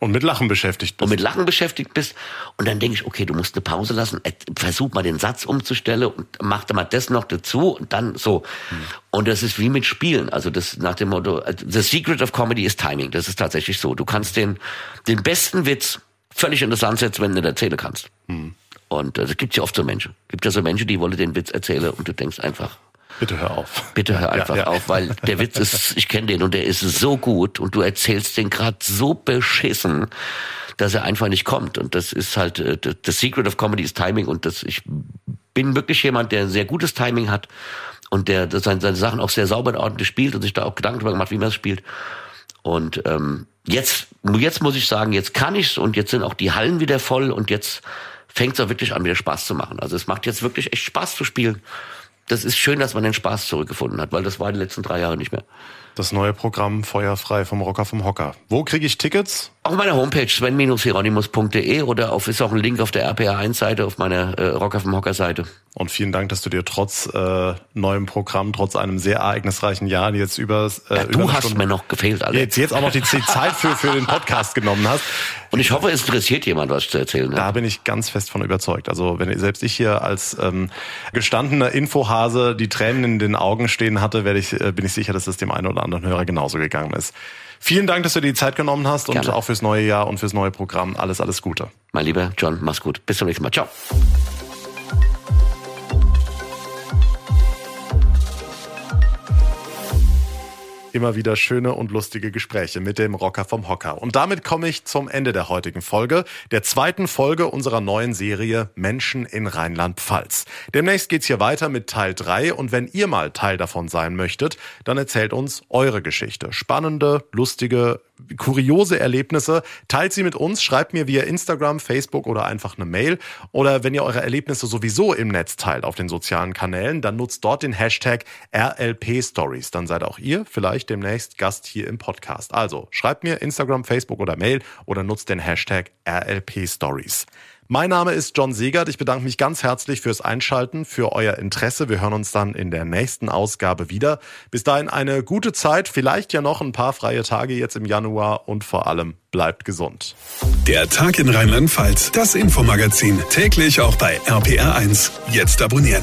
Speaker 2: Und mit Lachen beschäftigt
Speaker 3: bist. Und mit Lachen beschäftigt bist. Und dann denke ich, okay, du musst eine Pause lassen, versuch mal den Satz umzustellen und mach da mal das noch dazu und dann so. Hm. Und das ist wie mit Spielen. Also das nach dem Motto, the secret of comedy is timing. Das ist tatsächlich so. Du kannst den, den besten Witz völlig in das Land setzen, wenn du den erzählen kannst. Hm. Und äh, das gibt ja oft so Menschen. Gibt ja so Menschen, die wollen den Witz erzählen und du denkst einfach,
Speaker 2: Bitte hör auf.
Speaker 3: Bitte hör einfach ja, ja. auf, weil der Witz ist, ich kenne den und der ist so gut und du erzählst den gerade so beschissen, dass er einfach nicht kommt. Und das ist halt, äh, the secret of comedy is timing und das, ich bin wirklich jemand, der sehr gutes Timing hat und der seine, seine Sachen auch sehr sauber und ordentlich spielt und sich da auch Gedanken darüber macht, wie man es spielt. Und ähm, jetzt, jetzt muss ich sagen, jetzt kann ich's und jetzt sind auch die Hallen wieder voll und jetzt fängt es auch wirklich an, wieder Spaß zu machen. Also es macht jetzt wirklich echt Spaß zu spielen das ist schön, dass man den Spaß zurückgefunden hat, weil das war die letzten drei Jahre nicht mehr.
Speaker 2: Das neue Programm Feuerfrei vom Rocker vom Hocker. Wo kriege ich Tickets?
Speaker 3: Auf meiner Homepage sven-hieronymus.de oder auf, ist auch ein Link auf der RPA1-Seite, auf meiner äh, Rocker vom Hocker-Seite.
Speaker 2: Und vielen Dank, dass du dir trotz äh, neuem Programm, trotz einem sehr ereignisreichen Jahr jetzt über
Speaker 3: äh, ja, Du hast Stunde, mir noch gefehlt,
Speaker 2: Alter. Jetzt, jetzt auch noch die Zeit für, für den Podcast genommen hast.
Speaker 3: Und ich hoffe, es interessiert jemand, was zu erzählen.
Speaker 2: Da bin ich ganz fest von überzeugt. Also wenn selbst ich hier als ähm, gestandener Infohase die Tränen in den Augen stehen hatte, werde ich, äh, bin ich sicher, dass das dem einen oder anderen Hörer genauso gegangen ist. Vielen Dank, dass du dir die Zeit genommen hast Gerne. und auch fürs neue Jahr und fürs neue Programm. Alles, alles Gute.
Speaker 3: Mein lieber John, mach's gut. Bis zum nächsten Mal. Ciao.
Speaker 2: Immer wieder schöne und lustige Gespräche mit dem Rocker vom Hocker. Und damit komme ich zum Ende der heutigen Folge, der zweiten Folge unserer neuen Serie Menschen in Rheinland-Pfalz. Demnächst geht's hier weiter mit Teil 3 und wenn ihr mal Teil davon sein möchtet, dann erzählt uns eure Geschichte. Spannende, lustige, kuriose Erlebnisse. Teilt sie mit uns, schreibt mir via Instagram, Facebook oder einfach eine Mail. Oder wenn ihr eure Erlebnisse sowieso im Netz teilt auf den sozialen Kanälen, dann nutzt dort den Hashtag RLP Stories. Dann seid auch ihr vielleicht demnächst Gast hier im Podcast. Also schreibt mir Instagram, Facebook oder Mail oder nutzt den Hashtag RLP Stories. Mein Name ist John Segert. Ich bedanke mich ganz herzlich fürs Einschalten, für euer Interesse. Wir hören uns dann in der nächsten Ausgabe wieder. Bis dahin eine gute Zeit, vielleicht ja noch ein paar freie Tage jetzt im Januar und vor allem bleibt gesund.
Speaker 1: Der Tag in Rheinland-Pfalz, das Infomagazin, täglich auch bei RPR1. Jetzt abonnieren.